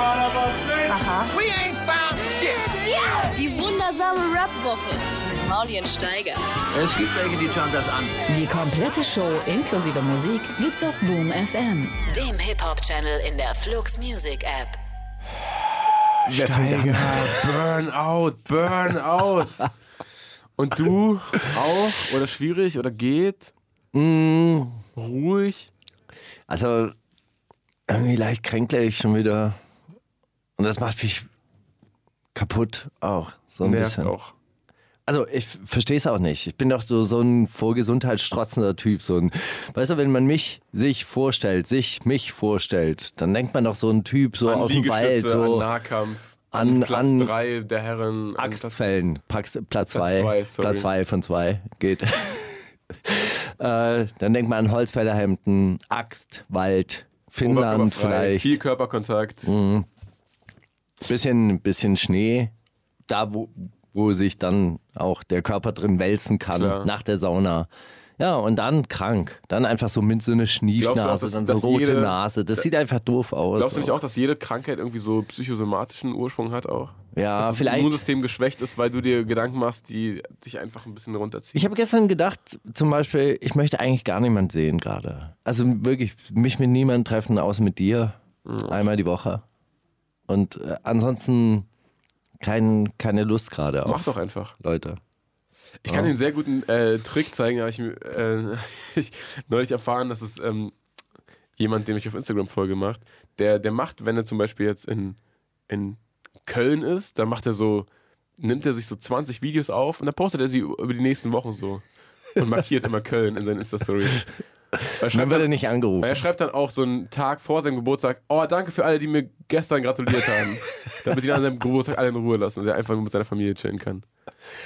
Aha. We ain't found shit. Die wundersame Rap-Woche mit Maulien Steiger. Es gibt welche, die schauen das an. Die komplette Show inklusive Musik gibt's auf Boom FM, dem Hip-Hop-Channel in der Flux Music App. Steiger, Burnout, Burnout. Und du auch? Oder schwierig? Oder geht? Ruhig? Also, irgendwie leicht kränklich schon wieder. Und das macht mich kaputt auch. So ein Nervt bisschen. auch. Also, ich verstehe es auch nicht. Ich bin doch so, so ein vor Gesundheit strotzender Typ. So ein, weißt du, wenn man mich, sich vorstellt, sich, mich vorstellt, dann denkt man doch so ein Typ so An aus dem Wald, Liegestütze, an so Nahkampf, an- an, Platz an 3 der Herren. Axtfällen. Platz, Platz zwei, zwei. sorry. Platz zwei von zwei geht. äh, dann denkt man an Holzfällerhemden, Axt, Wald, Finnland vielleicht. Viel Körperkontakt. Bisschen, bisschen Schnee, da wo, wo sich dann auch der Körper drin wälzen kann, Klar. nach der Sauna. Ja, und dann krank. Dann einfach so mit so einer auch, Schniefnase, dass- dann so rote jede- Nase. Das sieht einfach doof aus. Glaubst du nicht auch, dass jede Krankheit irgendwie so psychosomatischen Ursprung hat auch? Ja, dass das vielleicht. Immunsystem geschwächt ist, weil du dir Gedanken machst, die dich einfach ein bisschen runterziehen. Ich habe gestern gedacht, zum Beispiel, ich möchte eigentlich gar niemand sehen gerade. Also wirklich, mich mit niemandem treffen, außer mit dir. Einmal die Woche. Und äh, ansonsten kein, keine Lust gerade Mach auf doch einfach. Leute. Ich kann dir einen sehr guten äh, Trick zeigen. Habe ich, äh, ich neulich erfahren, dass es ähm, jemand, dem ich auf Instagram folge, macht. Der, der macht, wenn er zum Beispiel jetzt in, in Köln ist, dann macht er so, nimmt er sich so 20 Videos auf und dann postet er sie über die nächsten Wochen so. Und markiert immer Köln in seinen Insta-Stories. Er schreibt, wird er dann, nicht angerufen. er schreibt dann auch so einen Tag vor seinem Geburtstag, oh, danke für alle, die mir gestern gratuliert haben. damit ihn an seinem Geburtstag alle in Ruhe lassen und er einfach nur mit seiner Familie chillen kann.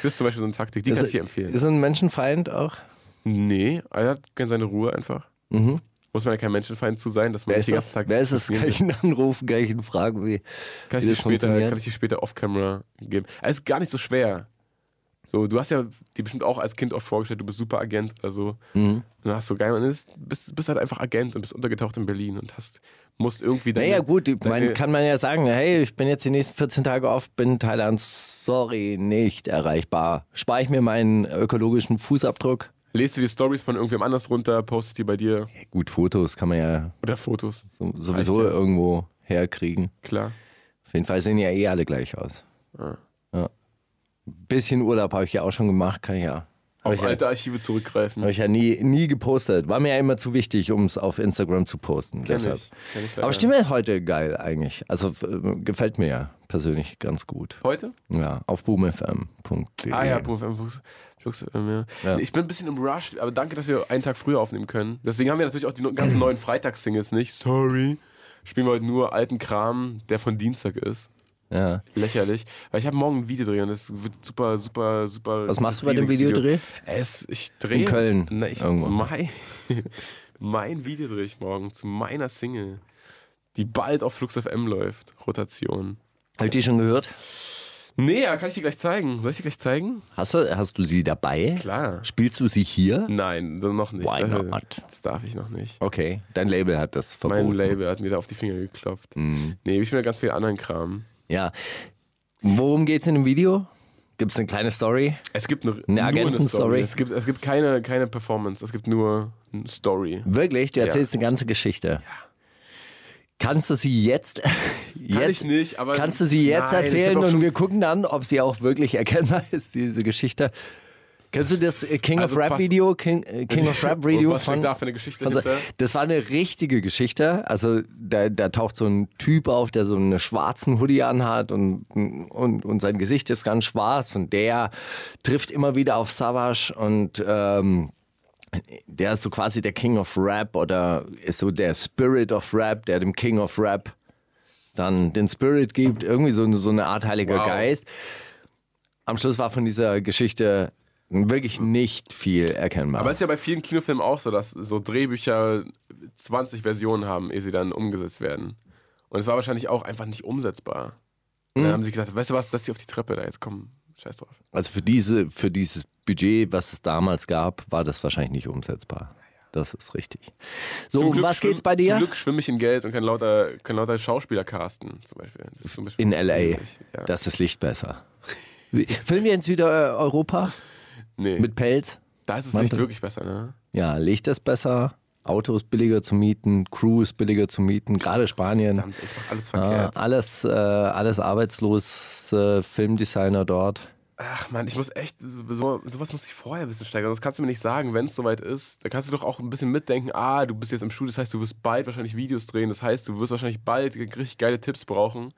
Das ist zum Beispiel so eine Taktik, die kann ich dir empfehlen. Ist er ein Menschenfeind auch? Nee, er hat gerne seine Ruhe einfach. Mhm. Muss man ja kein Menschenfeind zu sein, dass man Wer nicht ist den das? ganzen Tag Wer ist das? Kann ich ihn anrufen? Kann ich ihn fragen, wie. Kann ich, wie dir das später, kann ich dir später off-camera geben. Es ist gar nicht so schwer. So, du hast ja dir bestimmt auch als Kind oft vorgestellt, du bist Superagent oder so. Mhm. Und dann hast du geil, und bist, bist halt einfach Agent und bist untergetaucht in Berlin und hast, musst irgendwie deine, Naja, gut, deine, mein, kann man ja sagen, hey, ich bin jetzt die nächsten 14 Tage off, bin in Thailand, sorry, nicht erreichbar. Spare ich mir meinen ökologischen Fußabdruck? lest du die Stories von irgendwem anders runter, postest die bei dir Gut, Fotos kann man ja oder Fotos. so, sowieso ja. irgendwo herkriegen. Klar. Auf jeden Fall sehen ja eh alle gleich aus. Ah. Ja. Bisschen Urlaub habe ich ja auch schon gemacht, kann ich ja. Habe Auf ich, ja, alte Archive zurückgreifen. hab ich ja nie, nie gepostet. War mir ja immer zu wichtig, um es auf Instagram zu posten. Kenn deshalb. ich. Kenn ich. Aber Stimme heute geil eigentlich. Also äh, gefällt mir ja persönlich ganz gut. Heute? Ja, auf boomfm.de. Ah ja, Flux, ähm, ja. Ich bin ein bisschen im Rush, aber danke, dass wir einen Tag früher aufnehmen können. Deswegen haben wir natürlich auch die ganzen neuen Freitagssingles nicht. Sorry. Spielen wir heute nur alten Kram, der von Dienstag ist. Ja. Lächerlich. Weil ich habe morgen ein Videodreh und das wird super, super, super. Was machst du bei dem. Videodreh? Es, ich drehe. In Köln, Na, ich, irgendwo. mein, mein Video drehe ich morgen zu meiner Single, die bald auf Flux FM läuft. Rotation. Habt ihr die schon gehört? Nee, ja, kann ich dir gleich zeigen. Soll ich dir gleich zeigen? Hast du, hast du sie dabei? Klar. Spielst du sie hier? Nein, noch nicht. Why Äh, not? Das darf ich noch nicht. Okay, dein Label hat das verboten. Mein Label hat mir da auf die Finger geklopft. Mhm. Nee, ich will ganz viel anderen Kram. Ja. Worum geht's in dem Video? Gibt es eine kleine Story? Es gibt eine, Eine nur eine Agentenstory? Story. Es gibt, es gibt keine, keine Performance, es gibt nur eine Story. Wirklich? Du erzählst eine ganze Geschichte. Kannst du sie jetzt, jetzt Kann ich nicht, aber. kannst du sie jetzt Nein, erzählen und wir gucken dann, ob sie auch wirklich erkennbar ist, diese Geschichte. Kennst du das äh, King Also of Rap Video? King, äh, King of Rap Video was von, da für eine Geschichte von? Das war eine richtige Geschichte. Also da, da taucht so ein Typ auf, der so einen schwarzen Hoodie anhat und, und, und sein Gesicht ist ganz schwarz und der trifft immer wieder auf Savage und ähm, der ist so quasi der King of Rap oder ist so der Spirit of Rap, der dem King of Rap dann den Spirit gibt, irgendwie so, so eine Art heiliger Wow. Geist. Am Schluss war von dieser Geschichte wirklich nicht viel erkennbar. Aber es ist ja bei vielen Kinofilmen auch so, dass so Drehbücher 20 Versionen haben, ehe sie dann umgesetzt werden. Und es war wahrscheinlich auch einfach nicht umsetzbar. Und Mhm. dann haben sie gedacht, weißt du was, das hier auf die Treppe da, jetzt komm, scheiß drauf. Also für, diese, für dieses Budget, was es damals gab, war das wahrscheinlich nicht umsetzbar. Das ist richtig. So, Zum um Glück was geht's bei dir? Zum Glück schwimme ich in Geld und kann lauter, kann lauter Schauspieler casten, zum Beispiel. Das ist zum Beispiel In L.A. Ja. Das ist Licht besser. Filmen wir in Südeuropa nee, mit Pelz? da ist es Mann, nicht wirklich besser, ne? Ja, Licht ist besser, Auto ist billiger zu mieten, Crew ist billiger zu mieten, gerade Spanien. Verdammt, ich mach alles Ja, verkehrt. alles, äh, alles arbeitslos, äh, Filmdesigner dort. Ach man, ich muss echt, so, sowas muss ich vorher ein bisschen steigern. Das kannst du mir nicht sagen, wenn es soweit ist. Da kannst du doch auch ein bisschen mitdenken, ah, du bist jetzt im Studio, das heißt, du wirst bald wahrscheinlich Videos drehen. Das heißt, du wirst wahrscheinlich bald richtig geile Tipps brauchen.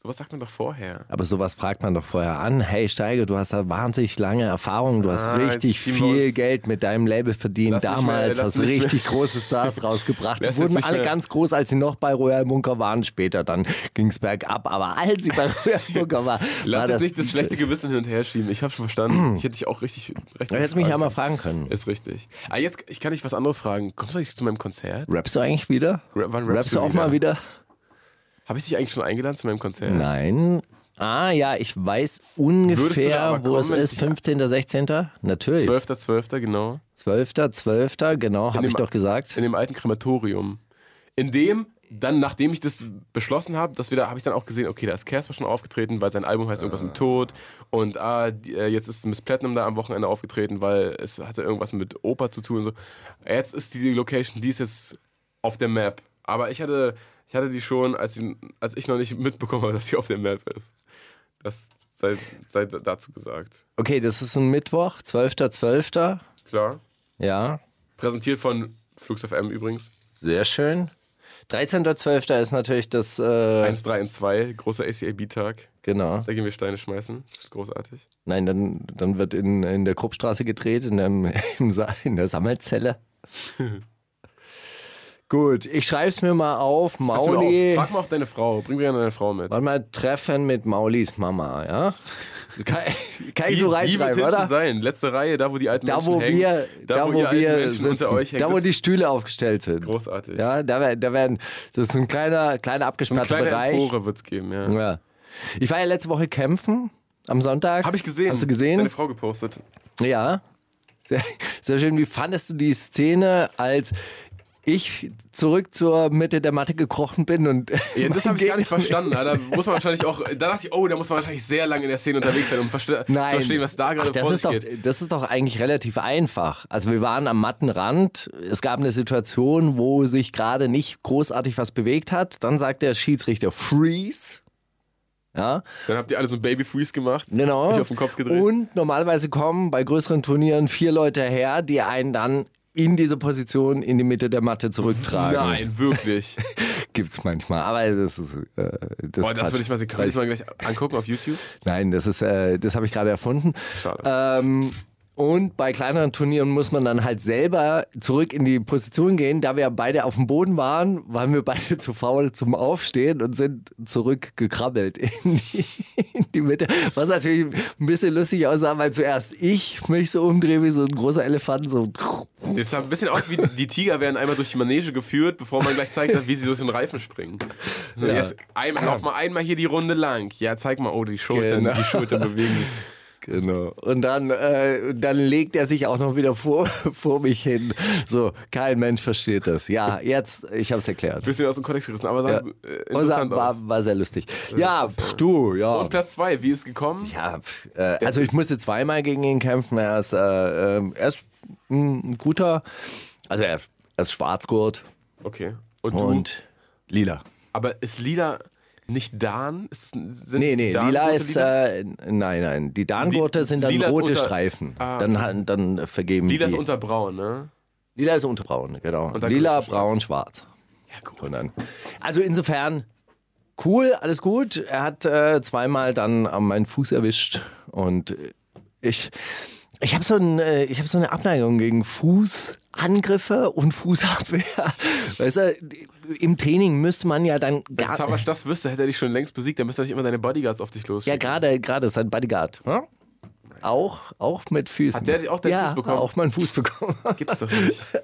Sowas sagt man doch vorher. Aber sowas fragt man doch vorher an. Hey Steiger, du hast da wahnsinnig lange Erfahrung, du hast Ah, richtig viel Geld mit deinem Label verdient. Lass Damals mehr- hast du richtig große Stars rausgebracht. Die wurden alle mehr- ganz groß, als sie noch bei Royal Munker waren. Später dann ging es bergab. Aber als sie bei Royal Munker war, Lass jetzt nicht das schlechte Gewissen hin und her schieben. Ich habe schon verstanden. Ich hätte dich auch richtig. richtig Du hättest mich ja mal fragen können. Ist richtig. Ah, jetzt, ich kann dich was anderes fragen. Kommst du eigentlich zu meinem Konzert? Rappst du eigentlich wieder? Ra- wann Rappst du auch mal wieder? Habe ich dich eigentlich schon eingeladen zu meinem Konzert? Nein. Ah ja, ich weiß ungefähr, wo es kommen, wenn ist. ich- 15., 16. Natürlich. 12.12., genau. 12., 12., genau, habe ich doch gesagt. In dem alten Krematorium. In dem, dann, nachdem ich das beschlossen habe, dass wir da, habe ich dann auch gesehen, okay, da ist Casper schon aufgetreten, weil sein Album heißt irgendwas mit Tod. Und ah, äh, jetzt ist Miss Platinum da am Wochenende aufgetreten, weil es hatte irgendwas mit Oper zu tun und so. Jetzt ist die Location, die ist jetzt auf der Map. Aber ich hatte, ich hatte die schon, als, sie, als ich noch nicht mitbekommen habe, dass sie auf der Map ist. Das sei, sei dazu gesagt. Okay, das ist ein Mittwoch, 12.12. Klar. Ja, Präsentiert von Flux FM übrigens. sehr schön. 13.12. ist natürlich das, äh, 1-3-2, großer ACAB-Tag. genau. Da gehen wir Steine schmeißen. Das ist großartig. Nein, dann, dann wird in, in der Kruppstraße gedreht, in, dem, im, Sa- in der Sammelzelle. Gut, ich schreibe es mir mal auf. Mauli. auf, Frag mal auch deine Frau. Bring mir gerne deine Frau mit. Warte mal, Treffen mit Maulis Mama, ja? Kann, kann ich so reinschreiben, oder? sein. Letzte Reihe, da wo die alten Da Menschen wo, hängen. wir, da, wo alten wir unter sitzen, euch hängt. da wo die Stühle aufgestellt sind. Großartig. Ja, da, da werden, das ist ein kleiner, kleiner Eine abgesperrter kleine Bereich. Empore wird es geben, ja. Ja. Ich war ja letzte Woche kämpfen am Sonntag. Habe ich gesehen. Hast du gesehen? Deine Frau gepostet. Ja. Sehr, sehr schön. Wie fandest du die Szene, als ich zurück zur Mitte der Matte gekrochen bin und Ja, das habe ich gar nicht verstanden. Da muss man wahrscheinlich auch, da dachte ich, oh, da muss man wahrscheinlich sehr lange in der Szene unterwegs sein, um verste Nein. zu verstehen, was da gerade Ach, das vor ist sich doch, geht. Das ist doch eigentlich relativ einfach. Also wir waren am Mattenrand. Es gab eine Situation, wo sich gerade nicht großartig was bewegt hat. Dann sagt der Schiedsrichter Freeze. Ja, Dann habt ihr alle so ein Baby Freeze gemacht. genau. Mich auf den Kopf gedreht. Und normalerweise kommen bei größeren Turnieren vier Leute her, die einen dann in diese Position in die Mitte der Matte zurücktragen. Nein, wirklich. Gibt's manchmal, aber das ist. Äh, das Boah, das würde ich mal. Können wir das mal gleich angucken auf YouTube? Nein, das ist, äh, das habe ich gerade erfunden. Schade. Ähm, und bei kleineren Turnieren muss man dann halt selber zurück in die Position gehen. Da wir beide auf dem Boden waren, waren wir beide zu faul zum Aufstehen und sind zurückgekrabbelt in die, in die Mitte. Was natürlich ein bisschen lustig aussah, weil zuerst ich mich so umdrehe wie so ein großer Elefant. So. Das sah ein bisschen aus wie die Tiger werden einmal durch die Manege geführt, bevor man gleich zeigt, wie sie durch den Reifen springen. So, Ja. erst einmal, lauf mal einmal hier die Runde lang. Ja, zeig mal, oh, die Schultern, Genau. die Schultern bewegen sich. Genau. Und dann, äh, dann legt er sich auch noch wieder vor, vor mich hin. So, kein Mensch versteht das. Ja, jetzt, ich habe es erklärt. Bisschen aus dem Kontext gerissen, aber sah Ja. äh, interessant war, aus. war sehr lustig. Ja, pf, du, ja. Und Platz zwei, wie ist gekommen? ja pf, äh, also ich musste zweimal gegen ihn kämpfen. Er ist, äh, ähm, er ist ein guter, also er, er ist Schwarzgurt Okay. Und, und lila. Aber ist Lila nicht Dan? Ist, sind Nee, nee, Dan- lila ist, äh, nein, nein, die Darngurte Die- sind dann lila rote unter- Streifen. Ah, dann, dann vergeben Lila die. ist unterbraun, ne? lila ist unterbraun, genau. Und dann Lila, braun, schwarz. Ja, gut. Dann, also insofern cool, alles gut. Er hat äh, zweimal dann an meinen Fuß erwischt und äh, ich, ich habe so, ein, äh, ich hab so eine Abneigung gegen Fußangriffe und Fußabwehr. Weißt du, im Training müsste man ja dann Wenn gar, Savage das wüsste, hätte er dich schon längst besiegt. Dann müsste er nicht immer deine Bodyguards auf dich los. ja gerade gerade sein Bodyguard. Hm? Auch, auch mit Füßen. Hat der auch deinen ja, Fuß bekommen? auch meinen Fuß bekommen. Gibt's doch nicht.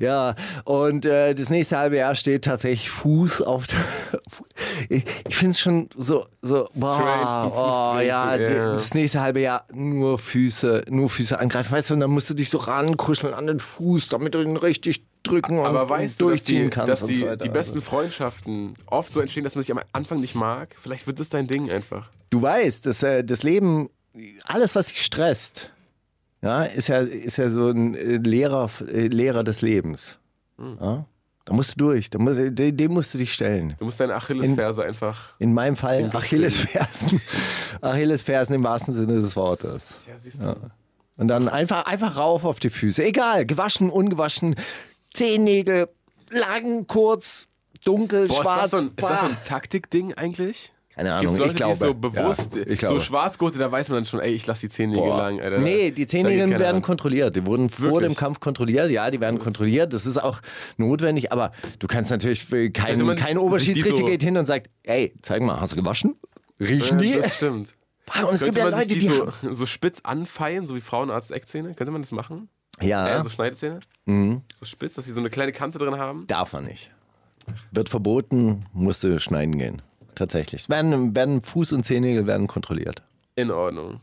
Ja, und äh, das nächste halbe Jahr steht tatsächlich Fuß auf der, ich, ich finde es schon so, so boah, oh, ja, die, ja. das nächste halbe Jahr nur Füße, nur Füße angreifen. Weißt du, und dann musst du dich so rankuscheln an den Fuß, damit du ihn richtig drücken und, Aber und weißt du, dass durchziehen die, kannst. dass und die, so weiter. die besten Also, Freundschaften oft so entstehen, dass man sich am Anfang nicht mag? Vielleicht wird das dein Ding einfach. du weißt, dass äh, das Leben, alles, was dich stresst, ja, ist ja, ist ja so ein äh, Lehrer, äh, Lehrer des Lebens. Hm. Ja? Da musst du durch, da musst, dem, musst du dich stellen. Du musst deine Achillesferse einfach. In meinem Fall Achillesfersen. Achillesfersen im wahrsten Sinne des Wortes. Ja, siehst du. Und dann einfach, einfach rauf auf die Füße. Egal, gewaschen, ungewaschen, Zehennägel, lang, kurz, dunkel, Boah, schwarz. ist das, so ein, ist das so ein. Taktikding eigentlich? Keine Ahnung, es Leute, ich glaube. die so bewusst, ja, ich so glaube. Schwarzgurte, da weiß man dann schon, ey, ich lasse die Zehennägel Boah. lang. Alter. Nee, die Zehennägel werden ran. kontrolliert. Die wurden vor Wirklich? dem Kampf kontrolliert. Ja, die werden kontrolliert. Das ist auch notwendig. Aber du kannst natürlich, äh, kein, man kein die Oberschiedsrichter so- geht hin und sagt, ey, zeig mal, hast du gewaschen? Riechen die? Ja, das stimmt. Boah, und es gibt ja Leute, die, die so, so spitz anfeilen, so wie Frauenarzt Eckzähne? Könnte man das machen? Ja, Äh, so Schneidezähne? Mhm. So spitz, dass sie so eine kleine Kante drin haben? darf man nicht. Wird verboten, musst du schneiden gehen. Tatsächlich. Werden, werden Fuß- und Zehennägel werden kontrolliert. In Ordnung.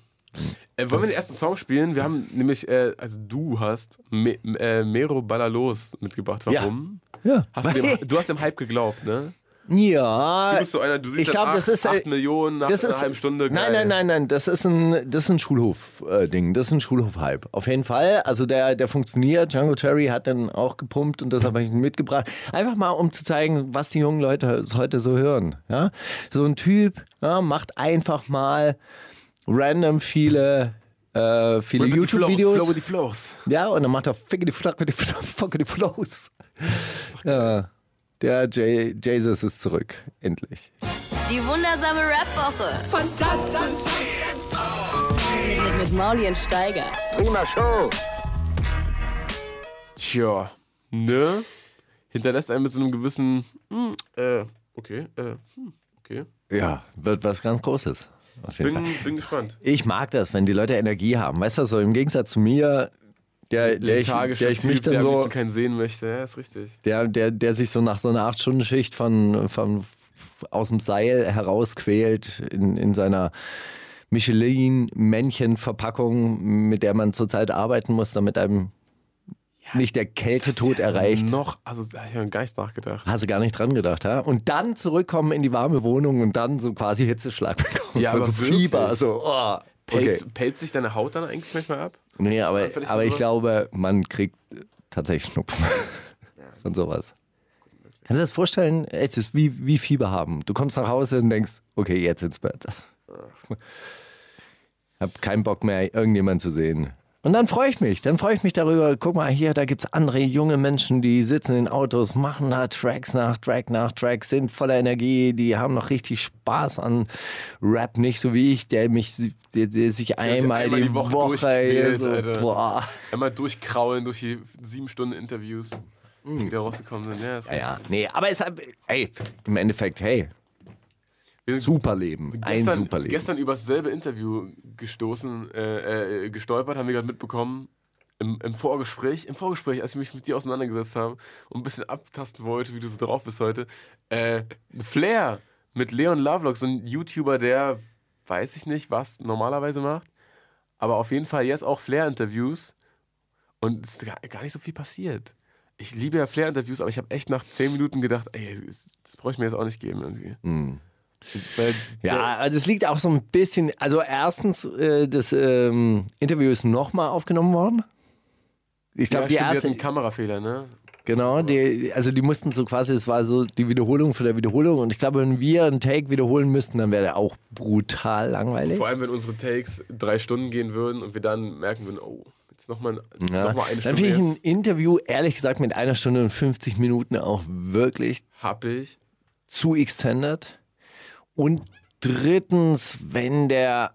Äh, wollen wir den ersten Song spielen? Wir haben nämlich, äh, also du hast Me äh, Mero Ballalos mitgebracht. Warum? Ja. Hast du, dem, du hast dem Hype geglaubt, ne? Ja. Du bist so einer, du siehst ich glaube, dann das ist äh, 8 Millionen nach das einer ist, halben Stunde. Nein, geil. nein, nein, nein. Das ist ein, das ist ein Schulhof-Ding. Das ist ein Schulhof-Hype. Auf jeden Fall. Also der, der funktioniert. Django Cherry hat dann auch gepumpt und das habe ich mitgebracht. Einfach mal, um zu zeigen, was die jungen Leute heute so hören. Ja? So ein Typ ja, macht einfach mal random viele, äh, viele YouTube-Videos. Ja, und dann macht er Fickety Flack mit die Fuck die Flows. Ja, der J Jesus ist zurück. Endlich. Die wundersame Rap-Woche. Fantastisch. Mit, mit Mauli und Steiger. Tja, ne? Hinterlässt einen mit so einem gewissen, hm, äh, okay, äh, hm, okay. Ja, wird was ganz Großes. Auf jeden Bin, Fall. bin gespannt. Ich mag das, wenn die Leute Energie haben. Weißt du, so im Gegensatz zu mir, der, der, ich, der ich mich Typ, dann so, keinen sehen möchte. Ja, ist richtig. der, der, der sich so nach so einer 8-Stunden-Schicht von, von, aus dem Seil herausquält in, in seiner Michelin-Männchen-Verpackung, mit der man zurzeit arbeiten muss, damit einem nicht der Kältetod erreicht. Noch, also da habe ich ja gar nicht nachgedacht. Hast du gar nicht dran gedacht, ha? Und dann zurückkommen in die warme Wohnung und dann so quasi Hitzeschlag bekommen. Ja, so, aber so? Fieber, so, oh. Okay. Pelzt, sich deine Haut dann eigentlich manchmal ab? Nee, aber, aber ich glaube, man kriegt tatsächlich Schnupfen und sowas. Kannst du dir das vorstellen? Es ist wie, wie Fieber haben. Du kommst nach Hause und denkst, okay, jetzt ins Bett. Hab keinen Bock mehr, irgendjemanden zu sehen. Und dann freue ich mich. Dann freue ich mich darüber. Guck mal, hier, da gibt es andere junge Menschen, die sitzen in Autos, machen da Tracks nach Track nach Track, sind voller Energie, die haben noch richtig Spaß an Rap. Nicht so wie ich, der mich der, der sich einmal, einmal die die Woche Woche, so, boah. Einmal durchkraulen durch die sieben Stunden Interviews, die da rausgekommen sind. Ja, Ja, ja, nee, aber es hat, ey, im Endeffekt, hey, Wir sind super Leben, ein gestern, super Leben. Gestern über dasselbe Interview gestoßen, äh, äh, gestolpert, haben wir gerade mitbekommen. Im, Im Vorgespräch, im Vorgespräch, als ich mich mit dir auseinandergesetzt habe und ein bisschen abtasten wollte, wie du so drauf bist heute, äh, Flair mit Leon Lovelock, so ein YouTuber, der weiß ich nicht, was normalerweise macht, aber auf jeden Fall jetzt auch Flair-Interviews und es ist gar, nicht so viel passiert. Ich liebe ja Flair-Interviews, aber ich habe echt nach zehn Minuten gedacht, ey, das, brauche ich mir jetzt auch nicht geben irgendwie. Der- Ja, also es liegt auch so ein bisschen, also erstens, äh, das ähm, Interview ist nochmal aufgenommen worden. Ich glaube, ja, die stimmt, erste, einen Kamerafehler, ne? genau, die, also die mussten so quasi, es war so die Wiederholung für der Wiederholung und ich glaube, wenn wir einen Take wiederholen müssten, dann wäre der auch brutal langweilig. Vor allem, wenn unsere Takes drei Stunden gehen würden und wir dann merken würden, oh, jetzt nochmal Ja. noch mal eine Dann Stunde finde ich ein. Interview, ehrlich gesagt, mit einer Stunde und 50 Minuten auch wirklich Happig. zu extended. Und drittens, wenn der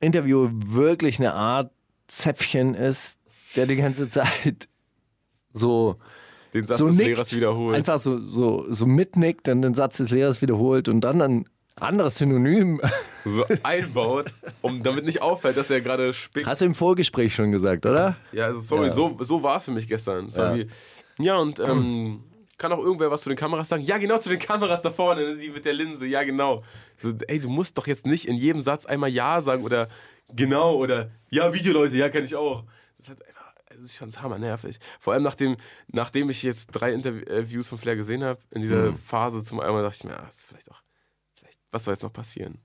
Interview wirklich eine Art Zäpfchen ist, der die ganze Zeit so, Den Satz so des nickt, Lehrers wiederholt. einfach so, so, so mitnickt, dann den Satz des Lehrers wiederholt und dann ein anderes Synonym. So einbaut, um damit nicht auffällt, dass er gerade spickt. Hast du im Vorgespräch schon gesagt, oder? Ja, also sorry, Ja. so, so war es für mich gestern. Ja. ja, und ähm, kann auch irgendwer was zu den Kameras sagen? Ja, genau, zu den Kameras da vorne, die mit der Linse, ja, genau. So, ey, du musst doch jetzt nicht in jedem Satz einmal Ja sagen oder genau oder ja, Videoleute, ja, kenne ich auch. Das ist halt einfach, das ist schon hammernervig. Vor allem nachdem, nachdem ich jetzt drei Interviews von Flair gesehen habe, in dieser Phase zum einmal dachte ich mir, ah, ist vielleicht auch, vielleicht, was soll jetzt noch passieren?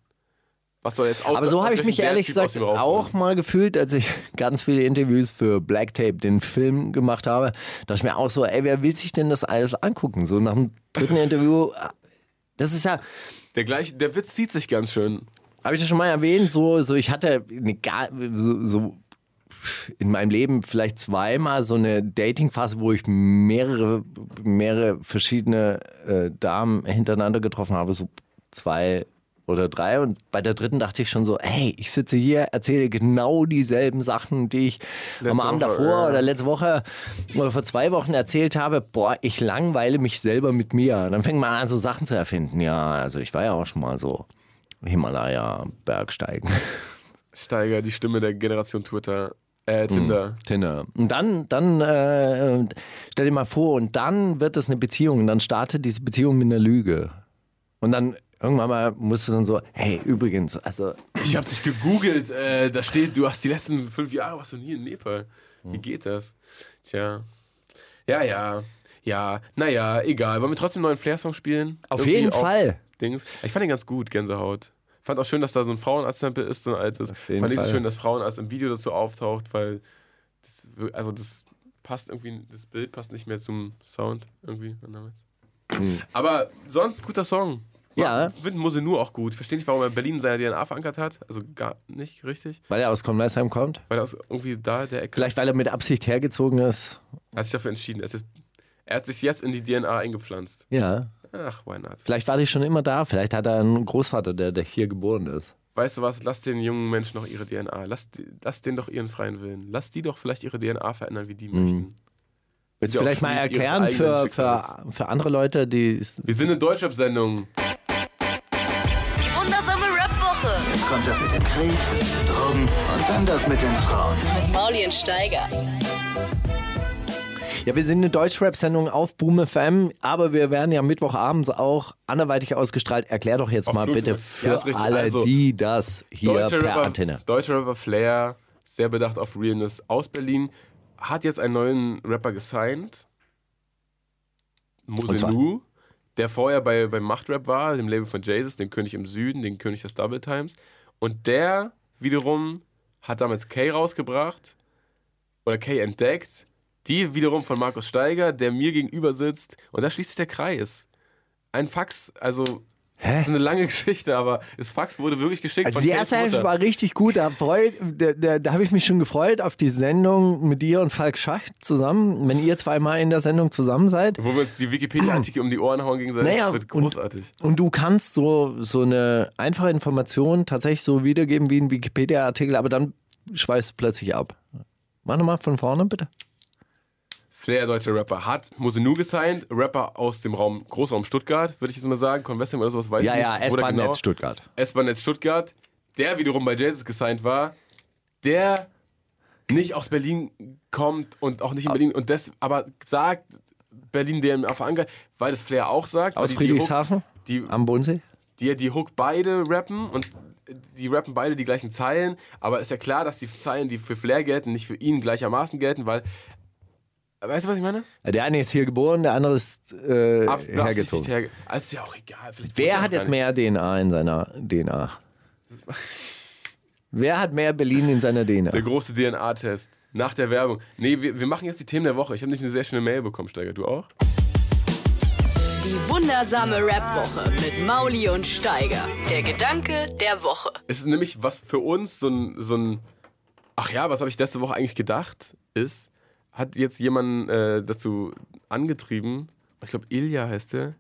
Was soll jetzt aus, Aber so habe ich mich ehrlich gesagt auch mal gefühlt, als ich ganz viele Interviews für Black Tape, den Film gemacht habe. Da ich mir auch so, ey, wer will sich denn das alles angucken? So nach dem dritten Interview, das ist ja, Der, gleich, der Witz zieht sich ganz schön. habe ich das schon mal erwähnt, so, so ich hatte eine, so, so in meinem Leben vielleicht zweimal so eine Dating-Phase, wo ich mehrere, mehrere verschiedene äh, Damen hintereinander getroffen habe, so zwei oder drei. Und bei der dritten dachte ich schon so, hey, ich sitze hier, erzähle genau dieselben Sachen, die ich am Abend Woche, davor ja. oder letzte Woche oder vor zwei Wochen erzählt habe. Boah, ich langweile mich selber mit mir. Dann fängt man an, so Sachen zu erfinden. Ja, also ich war ja auch schon mal so Himalaya, Bergsteigen. Steiger, die Stimme der Generation Twitter, äh, Tinder. Tinder. Und dann, dann äh, stell dir mal vor, und dann wird das eine Beziehung. Und dann startet diese Beziehung mit einer Lüge. Und dann irgendwann mal musst du dann so, hey, übrigens, also Ich habe dich gegoogelt, äh, da steht, du hast die letzten fünf Jahre warst du nie in Nepal. Wie geht das? Tja. Ja, ja. Ja, naja, egal. Wollen wir trotzdem einen neuen Flair-Song spielen? Auf Irgendwie jeden Fall. Dings. Ich fand den ganz gut, Gänsehaut. Fand auch schön, dass da so ein Frauenarzt-Sample ist, so ein altes. Auf jeden Fand ich so Fall. schön, dass Frauenarzt im Video dazu auftaucht, weil das, also das passt irgendwie, das Bild passt nicht mehr zum Sound irgendwie. damals. Aber sonst guter Song. Ja. Ich finde Mose nur auch gut. Verstehe nicht, warum er in Berlin seine DNA verankert hat. Also gar nicht richtig. weil er aus Conversheim kommt. Weil er aus irgendwie da der Ecke Vielleicht, weil er mit Absicht hergezogen ist. hat sich dafür entschieden. Er, ist er hat sich jetzt in die DNA eingepflanzt. Ja. Ach, why not? Vielleicht war die schon immer da. Vielleicht hat er einen Großvater, der, der hier geboren ist. Weißt du was? Lass den jungen Menschen noch ihre DNA. Lass, lass denen doch ihren freien Willen. Lass die doch vielleicht ihre DNA verändern, wie die möchten. Willst du vielleicht mal erklären für, für, für andere Leute, die. Wir sind eine Deutschrap-Sendung. Kommt das mit dem Krieg, Drogen und dann das mit den Frauen. mit Mauli und Steiger. Ja, wir sind eine Deutschrap-Sendung auf Boom FM, aber wir werden ja Mittwochabends auch anderweitig ausgestrahlt. Erklär doch jetzt Auf mal Flug- bitte Ja, für richtig. alle, Also, die das hier Deutscher per Rapper, Antenne. Deutscher Rapper Flair, sehr bedacht auf Realness aus Berlin, hat jetzt einen neuen Rapper gesigned. Mosenu, der vorher bei, bei Machtrap war, dem Label von Jesus, dem König im Süden, den König des Double Times. Und der wiederum hat damals Kay rausgebracht oder Kay entdeckt. Die wiederum von Markus Steiger, der mir gegenüber sitzt. Und da schließt sich der Kreis. Ein Fax, also Das ist eine lange Geschichte, aber das Fax wurde wirklich geschickt Also die erste Hälfte war richtig gut. Da, freut- da, da, da habe ich mich schon gefreut auf die Sendung mit dir und Falk Schacht zusammen. Wenn ihr zweimal in der Sendung zusammen seid. Wo wir uns die Wikipedia-Artikel um die Ohren hauen gegenseitig. Naja, das wird und- großartig. Und du kannst so, so eine einfache Information tatsächlich so wiedergeben wie ein Wikipedia-Artikel, aber dann schweißt du plötzlich ab. Mach nochmal von vorne, bitte. Flair, deutscher Rapper, hat Mosenu gesigned, Rapper aus dem Raum, Großraum Stuttgart, würde ich jetzt mal sagen. Convesting oder sowas, weiß Ja, ich ja, nicht. Oder S-Bahn-Netz genau. Stuttgart. S-Bahn-Netz Stuttgart, der wiederum bei Jesus gesigned war, der nicht aus Berlin kommt und auch nicht in Berlin und das aber sagt Berlin DMA verankert, weil das Flair auch sagt. Aus die- Friedrichshafen Die, am Bodensee. die, die Hook beide rappen und die rappen beide die gleichen Zeilen, aber ist ja klar, dass die Zeilen, die für Flair gelten, nicht für ihn gleichermaßen gelten, weil Weißt du, was ich meine? Der eine ist hier geboren, der andere ist äh, Ab- hergezogen. herge- Also ist ja auch egal. Vielleicht Wer er hat jetzt mehr DNA in seiner DNA? Wer hat mehr Berlin in seiner DNA? Der große DNA-Test. Nach der Werbung. Nee, wir, wir machen jetzt die Themen der Woche. Ich habe nämlich eine sehr schöne Mail bekommen, Steiger. Du auch? Die wundersame Rap-Woche mit Mauli und Steiger. Der Gedanke der Woche. Es ist nämlich was für uns so ein, so ein ach ja, was habe ich letzte Woche eigentlich gedacht, ist, hat jetzt jemand äh, dazu angetrieben, ich glaube Ilja heißt der,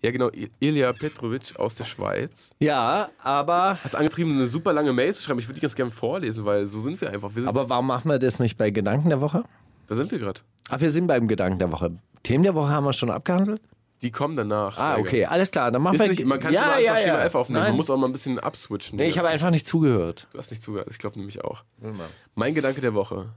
ja genau, Ilja Petrovic aus der Schweiz, Ja, aber, hat es angetrieben, eine super lange Mail zu schreiben. Ich würde die ganz gerne vorlesen, weil so sind wir einfach. Wir sind, aber warum machen wir das nicht bei Gedanken der Woche? da sind wir gerade. Ach, wir sind beim Gedanken der Woche. Themen der Woche haben wir schon abgehandelt? Die kommen danach. Ah, Steiger. okay, alles klar. Dann machen wir. nicht, man kann ja, nicht ja, Schema ja. F aufnehmen. Nein. Man muss auch mal ein bisschen abswitchen. nee, ich habe einfach nicht zugehört. Du hast nicht zugehört. Ich glaube nämlich auch. Mein Gedanke der Woche.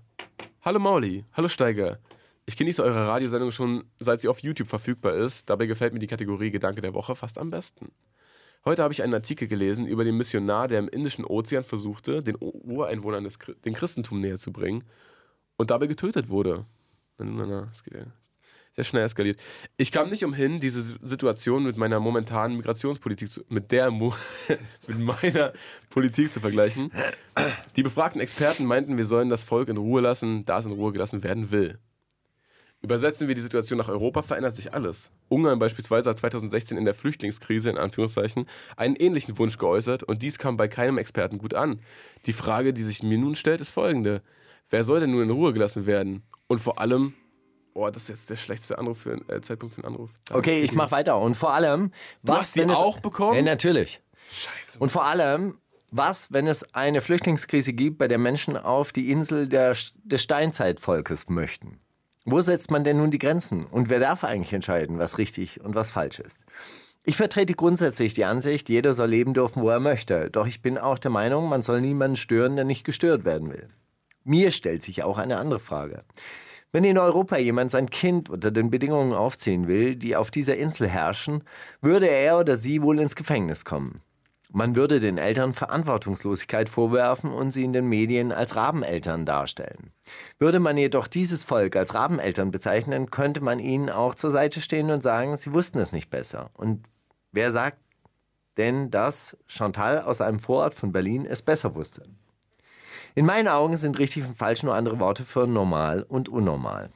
Hallo Mauli, hallo Steiger. Ich genieße eure Radiosendung schon, seit sie auf YouTube verfügbar ist. Dabei gefällt mir die Kategorie Gedanke der Woche fast am besten. Heute habe ich einen Artikel gelesen über den Missionar, der im Indischen Ozean versuchte, den Ureinwohnern des, den Christentum näher zu bringen und dabei getötet wurde. Na, na, na, das geht ja sehr schnell eskaliert. Ich kam nicht umhin, diese Situation mit meiner momentanen Migrationspolitik, zu, mit der, mit meiner Politik zu vergleichen. Die befragten Experten meinten, wir sollen das Volk in Ruhe lassen, da es in Ruhe gelassen werden will. Übersetzen wir die Situation nach Europa, verändert sich alles. Ungarn beispielsweise hat 2016 in der Flüchtlingskrise in Anführungszeichen einen ähnlichen Wunsch geäußert und dies kam bei keinem Experten gut an. Die Frage, die sich mir nun stellt, ist folgende. Wer soll denn nun in Ruhe gelassen werden? Und vor allem, oh, das ist jetzt der schlechteste Anruf für, äh, Zeitpunkt für einen Anruf. Da okay, ich mach weiter. Und vor allem, du was hast die auch bekommen? Ja, natürlich. Scheiße. Und vor allem, was, wenn es eine Flüchtlingskrise gibt, bei der Menschen auf die Insel der, des Steinzeitvolkes möchten? Wo setzt man denn nun die Grenzen? Und wer darf eigentlich entscheiden, was richtig und was falsch ist? Ich vertrete grundsätzlich die Ansicht, jeder soll leben dürfen, wo er möchte. Doch ich bin auch der Meinung, man soll niemanden stören, der nicht gestört werden will. Mir stellt sich auch eine andere Frage. Wenn in Europa jemand sein Kind unter den Bedingungen aufziehen will, die auf dieser Insel herrschen, würde er oder sie wohl ins Gefängnis kommen. Man würde den Eltern Verantwortungslosigkeit vorwerfen und sie in den Medien als Rabeneltern darstellen. Würde man jedoch dieses Volk als Rabeneltern bezeichnen, könnte man ihnen auch zur Seite stehen und sagen, sie wussten es nicht besser. Und wer sagt denn, dass Chantal aus einem Vorort von Berlin es besser wusste? In meinen Augen sind richtig und falsch nur andere Worte für normal und unnormal.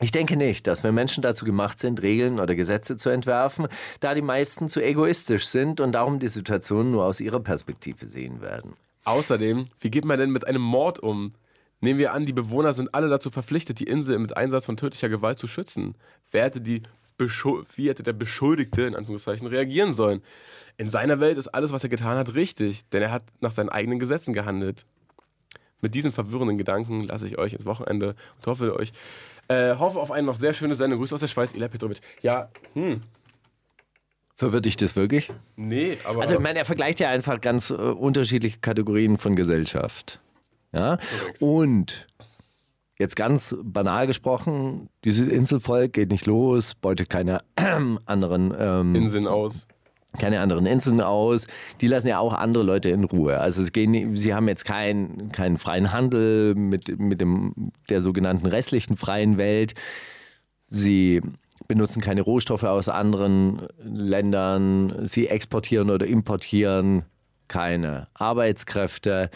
Ich denke nicht, dass wir Menschen dazu gemacht sind, Regeln oder Gesetze zu entwerfen, da die meisten zu egoistisch sind und darum die Situation nur aus ihrer Perspektive sehen werden. Außerdem, wie geht man denn mit einem Mord um? Nehmen wir an, die Bewohner sind alle dazu verpflichtet, die Insel mit Einsatz von tödlicher Gewalt zu schützen. Wer hätte die wie hätte der Beschuldigte in Anführungszeichen reagieren sollen? In seiner Welt ist alles, was er getan hat, richtig, denn er hat nach seinen eigenen Gesetzen gehandelt. Mit diesen verwirrenden Gedanken lasse ich euch ins Wochenende und hoffe euch äh, hoffe auf eine noch sehr schöne Sendung. Grüße aus der Schweiz, Ila Petrovic. Ja, hm. Verwirrt dich das wirklich? Nee, aber. Also, ich meine, er vergleicht ja einfach ganz äh, unterschiedliche Kategorien von Gesellschaft. Ja. Und jetzt ganz banal gesprochen: dieses Inselvolk geht nicht los, beutet keine anderen ähm, Inseln aus keine anderen Inseln aus. Die lassen ja auch andere Leute in Ruhe. Also es gehen, sie haben jetzt keinen keinen freien Handel mit, mit dem, der sogenannten restlichen freien Welt. Sie benutzen keine Rohstoffe aus anderen Ländern. Sie exportieren oder importieren keine Arbeitskräfte.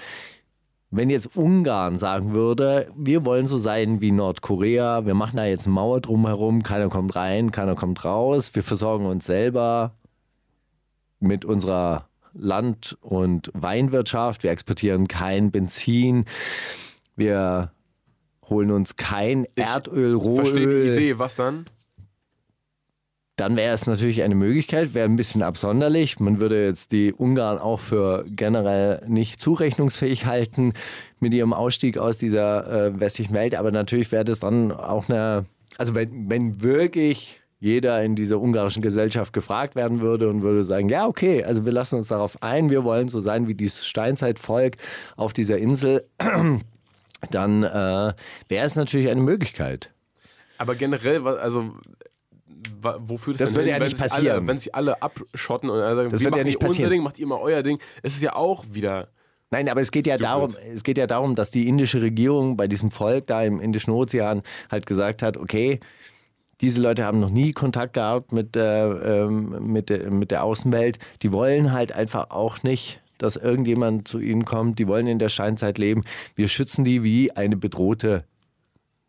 Wenn jetzt Ungarn sagen würde, wir wollen so sein wie Nordkorea, wir machen da jetzt eine Mauer drumherum, keiner kommt rein, keiner kommt raus, wir versorgen uns selber, mit unserer Land- und Weinwirtschaft. Wir exportieren kein Benzin. Wir holen uns kein ich Erdöl, Rohöl. Verstehe die Idee. Was dann? Dann wäre es natürlich eine Möglichkeit, wäre ein bisschen absonderlich. Man würde jetzt die Ungarn auch für generell nicht zurechnungsfähig halten mit ihrem Ausstieg aus dieser äh, westlichen Welt. Aber natürlich wäre das dann auch eine, also wenn, wenn wirklich jeder in dieser ungarischen Gesellschaft gefragt werden würde und würde sagen, ja, okay, also wir lassen uns darauf ein, wir wollen so sein wie dieses Steinzeitvolk auf dieser Insel, dann äh, wäre es natürlich eine Möglichkeit. Aber generell, also wofür das, das würde ja nicht passieren. Alle, wenn sich alle abschotten und sagen, das wird ja nicht passieren. unser Ding, macht ihr mal euer Ding, es ist ja auch wieder Nein, aber es geht ja darum, es geht ja darum, dass die indische Regierung bei diesem Volk da im Indischen Ozean halt gesagt hat, okay, diese Leute haben noch nie Kontakt gehabt mit, äh, mit, der, mit der Außenwelt. Die wollen halt einfach auch nicht, dass irgendjemand zu ihnen kommt. Die wollen in der Scheinzeit leben. Wir schützen die wie eine bedrohte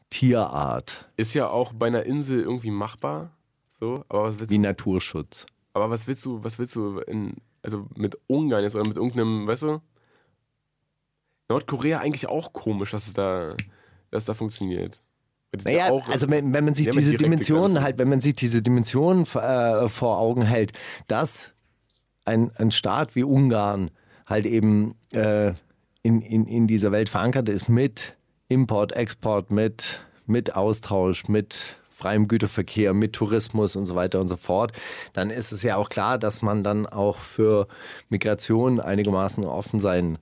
Tierart. Ist ja auch bei einer Insel irgendwie machbar. So, aber wie Naturschutz. Aber was willst du, was willst du in, also mit Ungarn jetzt oder mit irgendeinem, weißt du? Nordkorea eigentlich auch komisch, dass es da, dass da funktioniert. Naja, auch, also wenn, wenn man sich diese Dimensionen halt, wenn man sich diese Dimensionen äh, vor Augen hält, dass ein, ein Staat wie Ungarn halt eben äh, in, in, in dieser Welt verankert ist mit Import, Export, mit, mit Austausch, mit freiem Güterverkehr, mit Tourismus und so weiter und so fort, dann ist es ja auch klar, dass man dann auch für Migration einigermaßen offen sein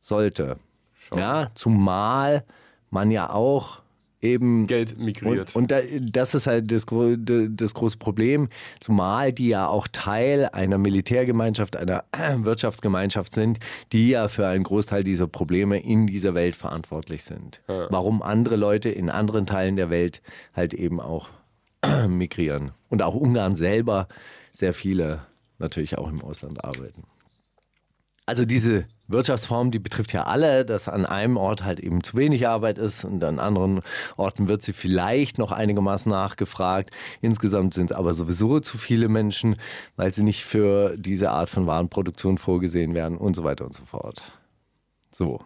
sollte. Schon. Ja, zumal man ja auch eben Geld migriert. Und, und da, das ist halt das, das große Problem, zumal die ja auch Teil einer Militärgemeinschaft, einer Wirtschaftsgemeinschaft sind, die ja für einen Großteil dieser Probleme in dieser Welt verantwortlich sind. Warum andere Leute in anderen Teilen der Welt halt eben auch migrieren. Und auch Ungarn selber sehr viele natürlich auch im Ausland arbeiten. Also diese Wirtschaftsform, die betrifft ja alle, dass an einem Ort halt eben zu wenig Arbeit ist und an anderen Orten wird sie vielleicht noch einigermaßen nachgefragt. Insgesamt sind aber sowieso zu viele Menschen, weil sie nicht für diese Art von Warenproduktion vorgesehen werden und so weiter und so fort. So,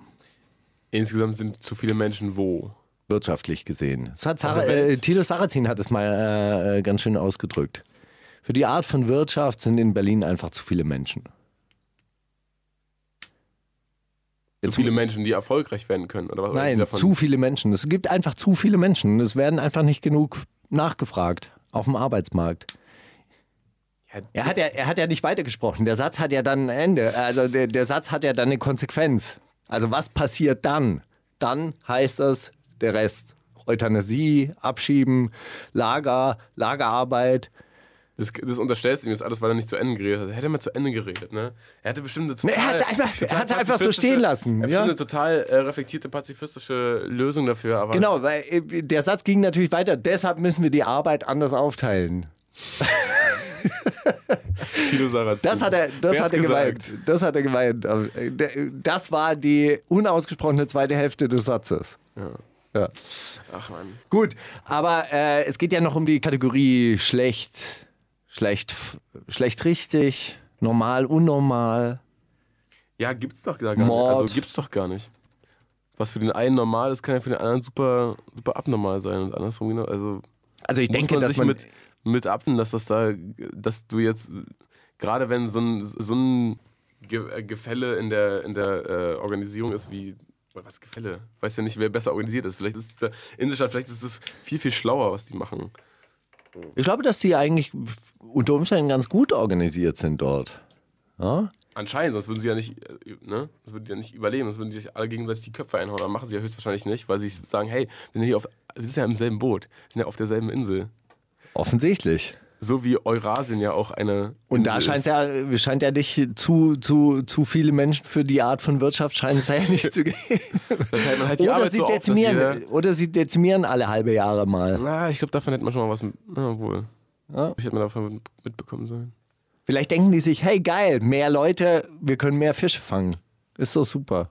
Insgesamt sind zu viele Menschen wo? wirtschaftlich gesehen. Das hat Sarah, Welt. äh, Thilo Sarrazin hat es mal äh, ganz schön ausgedrückt. Für die Art von Wirtschaft sind in Berlin einfach zu viele Menschen. Zu viele Menschen, die erfolgreich werden können? Oder was? Nein, zu viele Menschen. Es gibt einfach zu viele Menschen. Es werden einfach nicht genug nachgefragt auf dem Arbeitsmarkt. Er hat ja, er hat ja nicht weitergesprochen. Der Satz hat ja dann ein Ende. Also der, der Satz hat ja dann eine Konsequenz. Also was passiert dann? Dann heißt das der Rest. Euthanasie, Abschieben, Lager, Lagerarbeit. Das, das unterstellst du ihm jetzt alles, weil er nicht zu Ende geredet hat. Hätte er mal zu Ende geredet, ne? Er hatte bestimmt eine total, Nee, er hat's einfach- er hat's einfach so stehen lassen, Er hat ja. eine total äh, reflektierte, pazifistische Lösung dafür, aber Genau, weil äh, der Satz ging natürlich weiter. Deshalb müssen wir die Arbeit anders aufteilen. Das hat er, das hat er gemeint. Das hat er gemeint. Äh, Das war die unausgesprochene zweite Hälfte des Satzes. Ja. Ja. Ach man. Gut, aber äh, es geht ja noch um die Kategorie schlecht, schlecht, schlecht richtig, normal, unnormal. Ja, gibt's doch gar nicht. Mord. Also gibt's doch gar nicht. Was für den einen normal ist, kann ja für den anderen super, super abnormal sein und andersrum genau. Also Also ich denke, man dass sich man mit, mit abfinden, dass das da, dass du jetzt, gerade wenn so ein, so ein äh, Gefälle in der, in der äh, Organisierung ist wie, was Gefälle? Weiß ja nicht, wer besser organisiert ist. Vielleicht ist der Inselstadt, vielleicht ist es viel, viel schlauer, was die machen. Ich glaube, dass die eigentlich unter Umständen ganz gut organisiert sind dort. Ja? Anscheinend, sonst würden sie ja nicht, äh, ne? Sonst würden die ja nicht überleben, sonst würden die sich alle gegenseitig die Köpfe einhauen. Aber machen sie ja höchstwahrscheinlich nicht, weil sie sagen, hey, wir sind ja hier auf, wir sind ja im selben Boot, wir sind ja auf derselben Insel. Offensichtlich. So wie Eurasien ja auch eine. Und da scheint ja, scheint ja nicht zu, zu, zu viele Menschen für die Art von Wirtschaft scheint es ja nicht zu man halt Oder sie, so auf, dezimieren, jeder- oder sie dezimieren alle halbe Jahre mal. Na, ich glaube, davon hätte man schon mal was. Na, wohl. Ja. Ich hätte mir davon mitbekommen sollen. Vielleicht denken die sich, hey geil, mehr Leute, wir können mehr Fische fangen. Ist so super.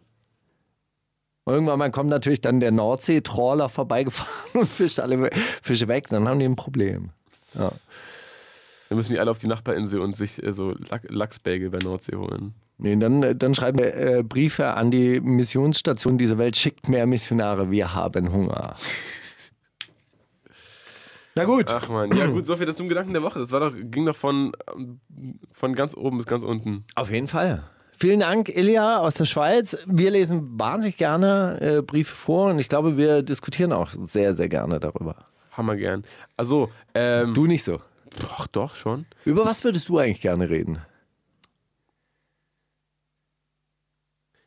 Und irgendwann mal kommt natürlich dann der Nordsee-Trawler vorbeigefahren und fischt alle Fische weg. Dann haben die ein Problem. Ja. Dann müssen die alle auf die Nachbarinsel und sich äh, so Lach Lachsbägel bei Nordsee holen. Nee, dann, dann schreiben wir äh, Briefe an die Missionsstation dieser Welt, schickt mehr Missionare, wir haben Hunger. Na gut. Ach man, ja gut, so viel zum Gedanken der Woche. Das war doch, ging doch von, ähm, von ganz oben bis ganz unten. Auf jeden Fall. Vielen Dank, Ilja aus der Schweiz. Wir lesen wahnsinnig gerne äh, Briefe vor und ich glaube, wir diskutieren auch sehr, sehr gerne darüber. Hammer gern. Also, ähm, Du nicht so. Doch, doch, schon. Über was würdest du eigentlich gerne reden?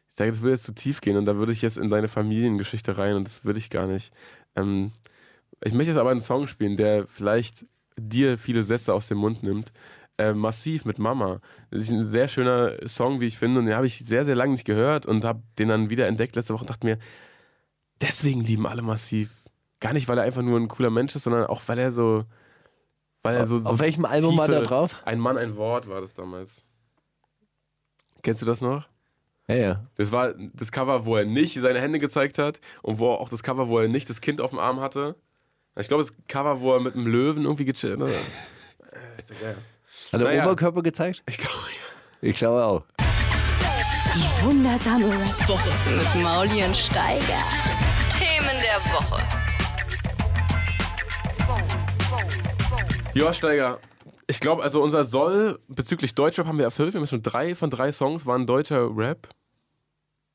Ich sage, das würde jetzt zu tief gehen und da würde ich jetzt in deine Familiengeschichte rein und das würde ich gar nicht. Ähm, ich möchte jetzt aber einen Song spielen, der vielleicht dir viele Sätze aus dem Mund nimmt. Äh, massiv mit Mama. Das ist ein sehr schöner Song, wie ich finde, und den habe ich sehr, sehr lange nicht gehört und habe den dann wieder entdeckt letzte Woche und dachte mir, deswegen lieben alle massiv. Gar nicht, weil er einfach nur ein cooler Mensch ist, sondern auch, weil er so. Weil er so, so Auf welchem Album war tiefe- der drauf? Ein Mann, ein Wort war das damals. Kennst du das noch? Ja, ja. Das war das Cover, wo er nicht seine Hände gezeigt hat und wo auch das Cover, wo er nicht das Kind auf dem Arm hatte. Ich glaube, das Cover, wo er mit einem Löwen irgendwie gechillt hat. Äh, ist ja geil. Hat er Naja. Oberkörper gezeigt? Ich glaube, ja. Ich glaube auch. Die wundersame Rap-Woche mit Mauli und Steiger. Themen der Woche. Ja, Steiger. Ich glaube, also unser Soll bezüglich Deutschrap haben wir erfüllt. Wir haben schon drei von drei Songs waren deutscher Rap.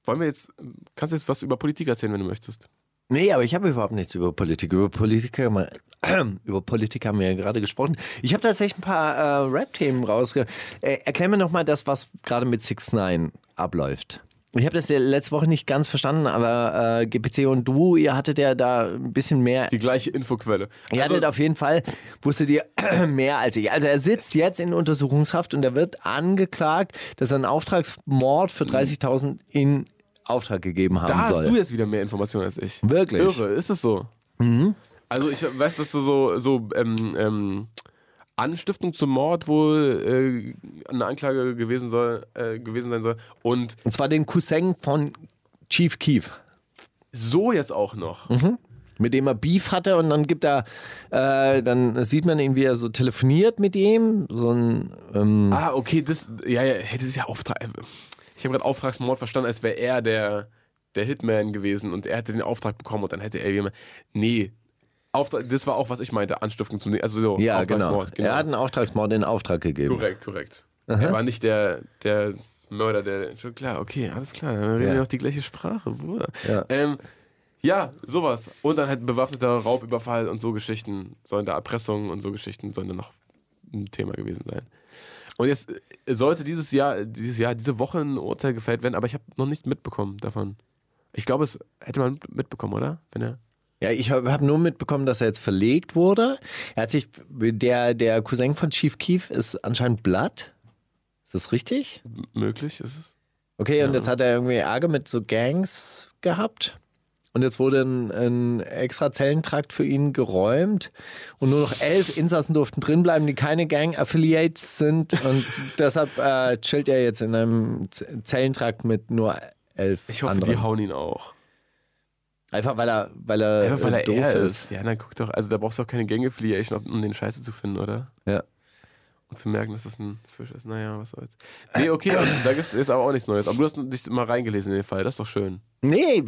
Wollen wir jetzt, kannst du jetzt was über Politik erzählen, wenn du möchtest? Nee, aber ich habe überhaupt nichts über Politik. Über Politik, wir- über Politik haben wir ja gerade gesprochen. Ich habe tatsächlich ein paar äh, Rap-Themen rausge... Äh, erklär mir nochmal das, was gerade mit 6 9 abläuft. Ich habe das ja letzte Woche nicht ganz verstanden, aber äh, GPC und du, ihr hattet ja da ein bisschen mehr. Die gleiche Infoquelle. Ihr Also, hattet auf jeden Fall, wusstet ihr mehr als ich. Also er sitzt jetzt in Untersuchungshaft und er wird angeklagt, dass er einen Auftragsmord für 30.000 in Auftrag gegeben haben da hast soll. du jetzt wieder mehr Informationen als ich. Wirklich? Irre, ist es so? Also ich weiß, dass du so, so ähm, ähm, Anstiftung zum Mord wohl äh, eine Anklage gewesen soll, äh, gewesen sein soll. Und Und zwar den Cousin von Chief Keef. so jetzt auch noch. mit dem er Beef hatte und dann gibt er, äh, dann sieht man ihn, wie er so telefoniert mit ihm, so ein, ähm, Ah, okay, das, ja, ja, hätte es ja Auftrag. Ich habe gerade Auftragsmord verstanden, als wäre er der, der Hitman gewesen und er hätte den Auftrag bekommen und dann hätte er jemand. Nee. Auftrag, das war auch, was ich meinte, Anstiftung zum. Also so, ja genau. Auftragsmord. er hat einen Auftragsmord in Auftrag gegeben. Korrekt, korrekt. Er war nicht der, der Mörder, der. Schon klar, okay, alles klar, dann reden Ja. wir auch die gleiche Sprache, Bruder. Ja. Ähm, ja, sowas. Und dann halt bewaffneter Raubüberfall und so Geschichten, sollen da Erpressungen und so Geschichten sollen dann noch ein Thema gewesen sein. Und jetzt äh, sollte dieses Jahr, dieses Jahr, diese Woche ein Urteil gefällt werden, aber ich habe noch nichts mitbekommen davon. Ich glaube, es hätte man mitbekommen, oder? Wenn er. Ja, ich habe hab nur mitbekommen, dass er jetzt verlegt wurde. Er hat sich, der, der Cousin von Chief Keef ist anscheinend Blood. Ist das richtig? m- Möglich ist es. Okay, und jetzt hat er irgendwie Ärger mit so Gangs gehabt. Und jetzt wurde ein, ein extra Zellentrakt für ihn geräumt. Und nur noch elf Insassen durften drinbleiben, die keine Gang-Affiliates sind. Und deshalb äh, chillt er jetzt in einem Zellentrakt mit nur elf Ich hoffe, anderen. die hauen ihn auch. Einfach weil er, weil er, Einfach weil äh, er doof er ist. ist. Ja, dann guck doch, also da brauchst du auch keine Gang-Affiliation, um den Scheiße zu finden, oder? Ja. Und zu merken, dass das ein Fisch ist. Naja, was soll's. Nee, okay, also, da gibt es jetzt aber auch nichts Neues. Aber du hast dich mal reingelesen in den Fall, das ist doch schön. Nee,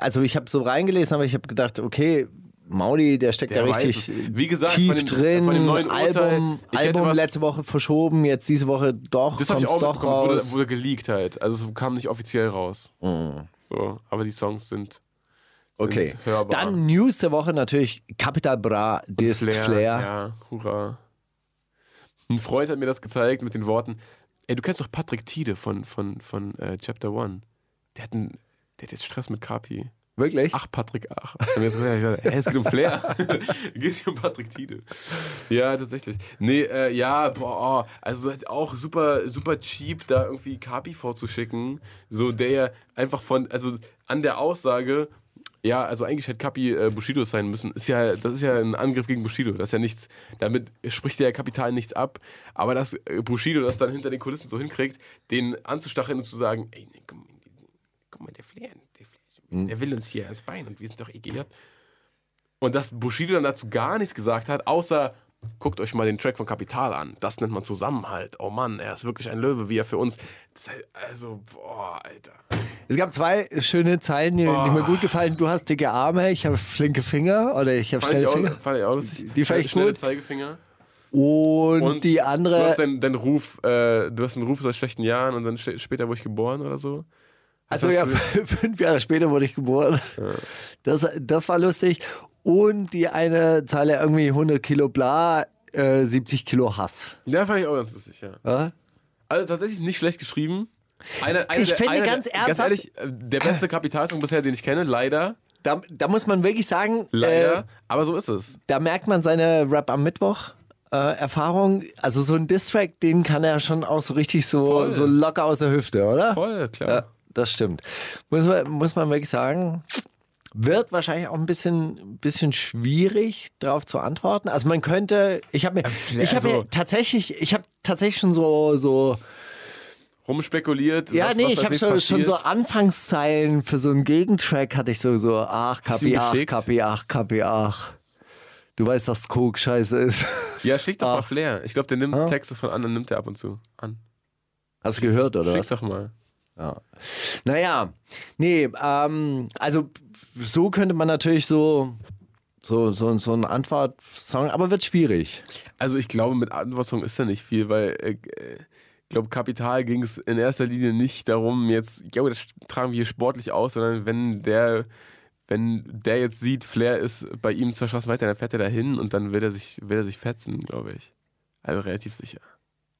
also ich habe so reingelesen, aber ich habe gedacht, okay, Mauli, der steckt Der da richtig. Wie gesagt, tief von dem- drin. von dem neuen Urteil, Album, hätte Album was- letzte Woche verschoben, jetzt diese Woche doch, Das habe ich auch doch raus. es wurde, wurde geleakt halt. Also es kam nicht offiziell raus. Mhm. So, aber die Songs sind Okay, dann News der Woche natürlich Capital Bra, Dist Flair. Flair. Ja, hurra. Ein Freund hat mir das gezeigt mit den Worten, ey, du kennst doch Patrick Tiede von, von, von äh, Chapter One. Der hat, einen, der hat jetzt Stress mit Kapi. Wirklich? Ach, Patrick, ach. Und jetzt, ich gesagt, hey, es geht um Flair. geht hier um Patrick Tiede. Ja, tatsächlich. Nee, äh, ja, boah, oh, also auch super, super cheap, da irgendwie Kapi vorzuschicken. So, der ja einfach von, also an der Aussage, ja, also eigentlich hätte Kapi äh, Bushido sein müssen. Ist ja, das ist ja ein Angriff gegen Bushido. Das ist ja nichts, damit spricht der Kapital nichts ab. Aber dass äh, Bushido das dann hinter den Kulissen so hinkriegt, den anzustacheln und zu sagen, ey, nee, guck, mal, guck mal, der Flair, der, Flair, der will uns hier ans Bein und wir sind doch geehrt. Und dass Bushido dann dazu gar nichts gesagt hat, außer guckt euch mal den Track von Kapital an. Das nennt man Zusammenhalt. Oh Mann, er ist wirklich ein Löwe, wie er für uns. Halt, also, boah, Alter. Es gab zwei schöne Zeilen, die, die mir gut gefallen. Du hast dicke Arme, ich habe flinke Finger oder ich habe Fand ich, schnelle auch, Finger. fand ich auch lustig. Die fand ich Schnelle gut. Zeigefinger. Und, die Du hast andere, deinen deinen Ruf, äh, du hast einen Ruf aus schlechten Jahren und dann später wurde ich geboren oder so. also ja, fünf Jahre später wurde ich geboren. Das, das war lustig. Und die eine Zeile irgendwie 100 Kilo bla, äh, 70 Kilo Hass. Ja, fand ich auch ganz lustig, ja. Ja? Also tatsächlich nicht schlecht geschrieben. Einer, einer Ich der- finde einer ganz ernsthaft- Ganz ehrlich, äh, der beste Kapitalsong bisher, den ich kenne, leider. Da, da muss man wirklich sagen, Leider. äh, aber so ist es. da merkt man seine Rap am Mittwoch. Äh, Erfahrung, also so ein Distrack, den kann er schon auch so richtig so, Voll. so locker aus der Hüfte, oder? Voll, klar. Ja, das stimmt. Muss man, muss man wirklich sagen, wird wahrscheinlich auch ein bisschen, bisschen schwierig darauf zu antworten. Also man könnte, ich habe mir, ich habe also- mir tatsächlich, ich habe tatsächlich schon so, so Rumspekuliert. ja, was, nee, was ich habe so, schon so. Anfangszeilen für so einen Gegentrack hatte ich so, so, ach, Kapi, ach? Kapi, ach, Kapi, ach. Du weißt, dass Coke scheiße ist. Ja, schick doch mal Ach. Flair. Ich glaube, der nimmt Ah. Texte von anderen, nimmt er ab und zu an. Hast du gehört, oder? Schick's was? doch mal. Naja, nee, ähm, also so könnte man natürlich so, so, so, so einen Antwortsong, aber wird schwierig. Also ich glaube, mit Antwortung ist da nicht viel, weil äh, äh, ich glaube, Kapital ging es in erster Linie nicht darum, jetzt, ja, das tragen wir hier sportlich aus, sondern wenn der, wenn der jetzt sieht, Flair ist bei ihm zur Straße weiter, dann fährt er dahin und dann will er sich, will er sich fetzen, glaube ich. Also relativ sicher.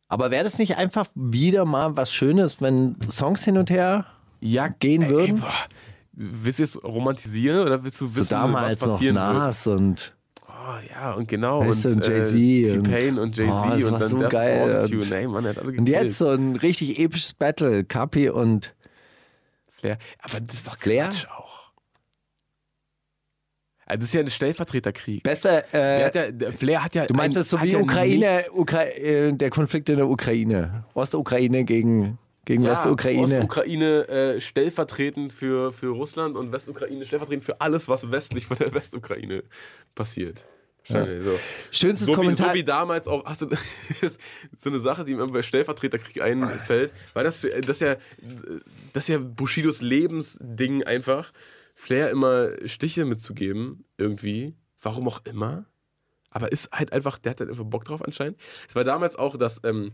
Aber wäre das nicht einfach wieder mal was Schönes, wenn Songs hin und her ja, gehen ey, würden? Ey, boah. Willst du es romantisieren oder willst du So wissen, damals was noch passieren wird? Und Oh, ja, und genau. Weißt und und Jay-Z und- T-Pain und Jay-Z Oh, und dann so Death geil. Fortitude. Und- Ey, Mann, hat alle und jetzt so ein richtig episches Battle, Kapi und Flair. Aber das ist doch Flair? Quatsch auch. Also das ist ja ein Stellvertreterkrieg. bester. Der Äh, hat ja, der Flair hat ja. du meinst ein, das so wie ja Ukraine, Ukra äh, der Konflikt in der Ukraine, Ostukraine gegen gegen Ja, Westukraine. Ostukraine äh, stellvertretend für, für Russland und Westukraine stellvertretend für alles, was westlich von der Westukraine passiert. Wahrscheinlich So. Schönstes So, wie, Kommentar. so wie damals auch, hast du, so eine Sache, die mir bei Stellvertreterkrieg einfällt, weil das, das, ja, das ja Bushidos Lebensding einfach, Flair immer Stiche mitzugeben, irgendwie, warum auch immer, aber ist halt einfach, der hat halt einfach Bock drauf anscheinend. Es war damals auch, dass, ähm,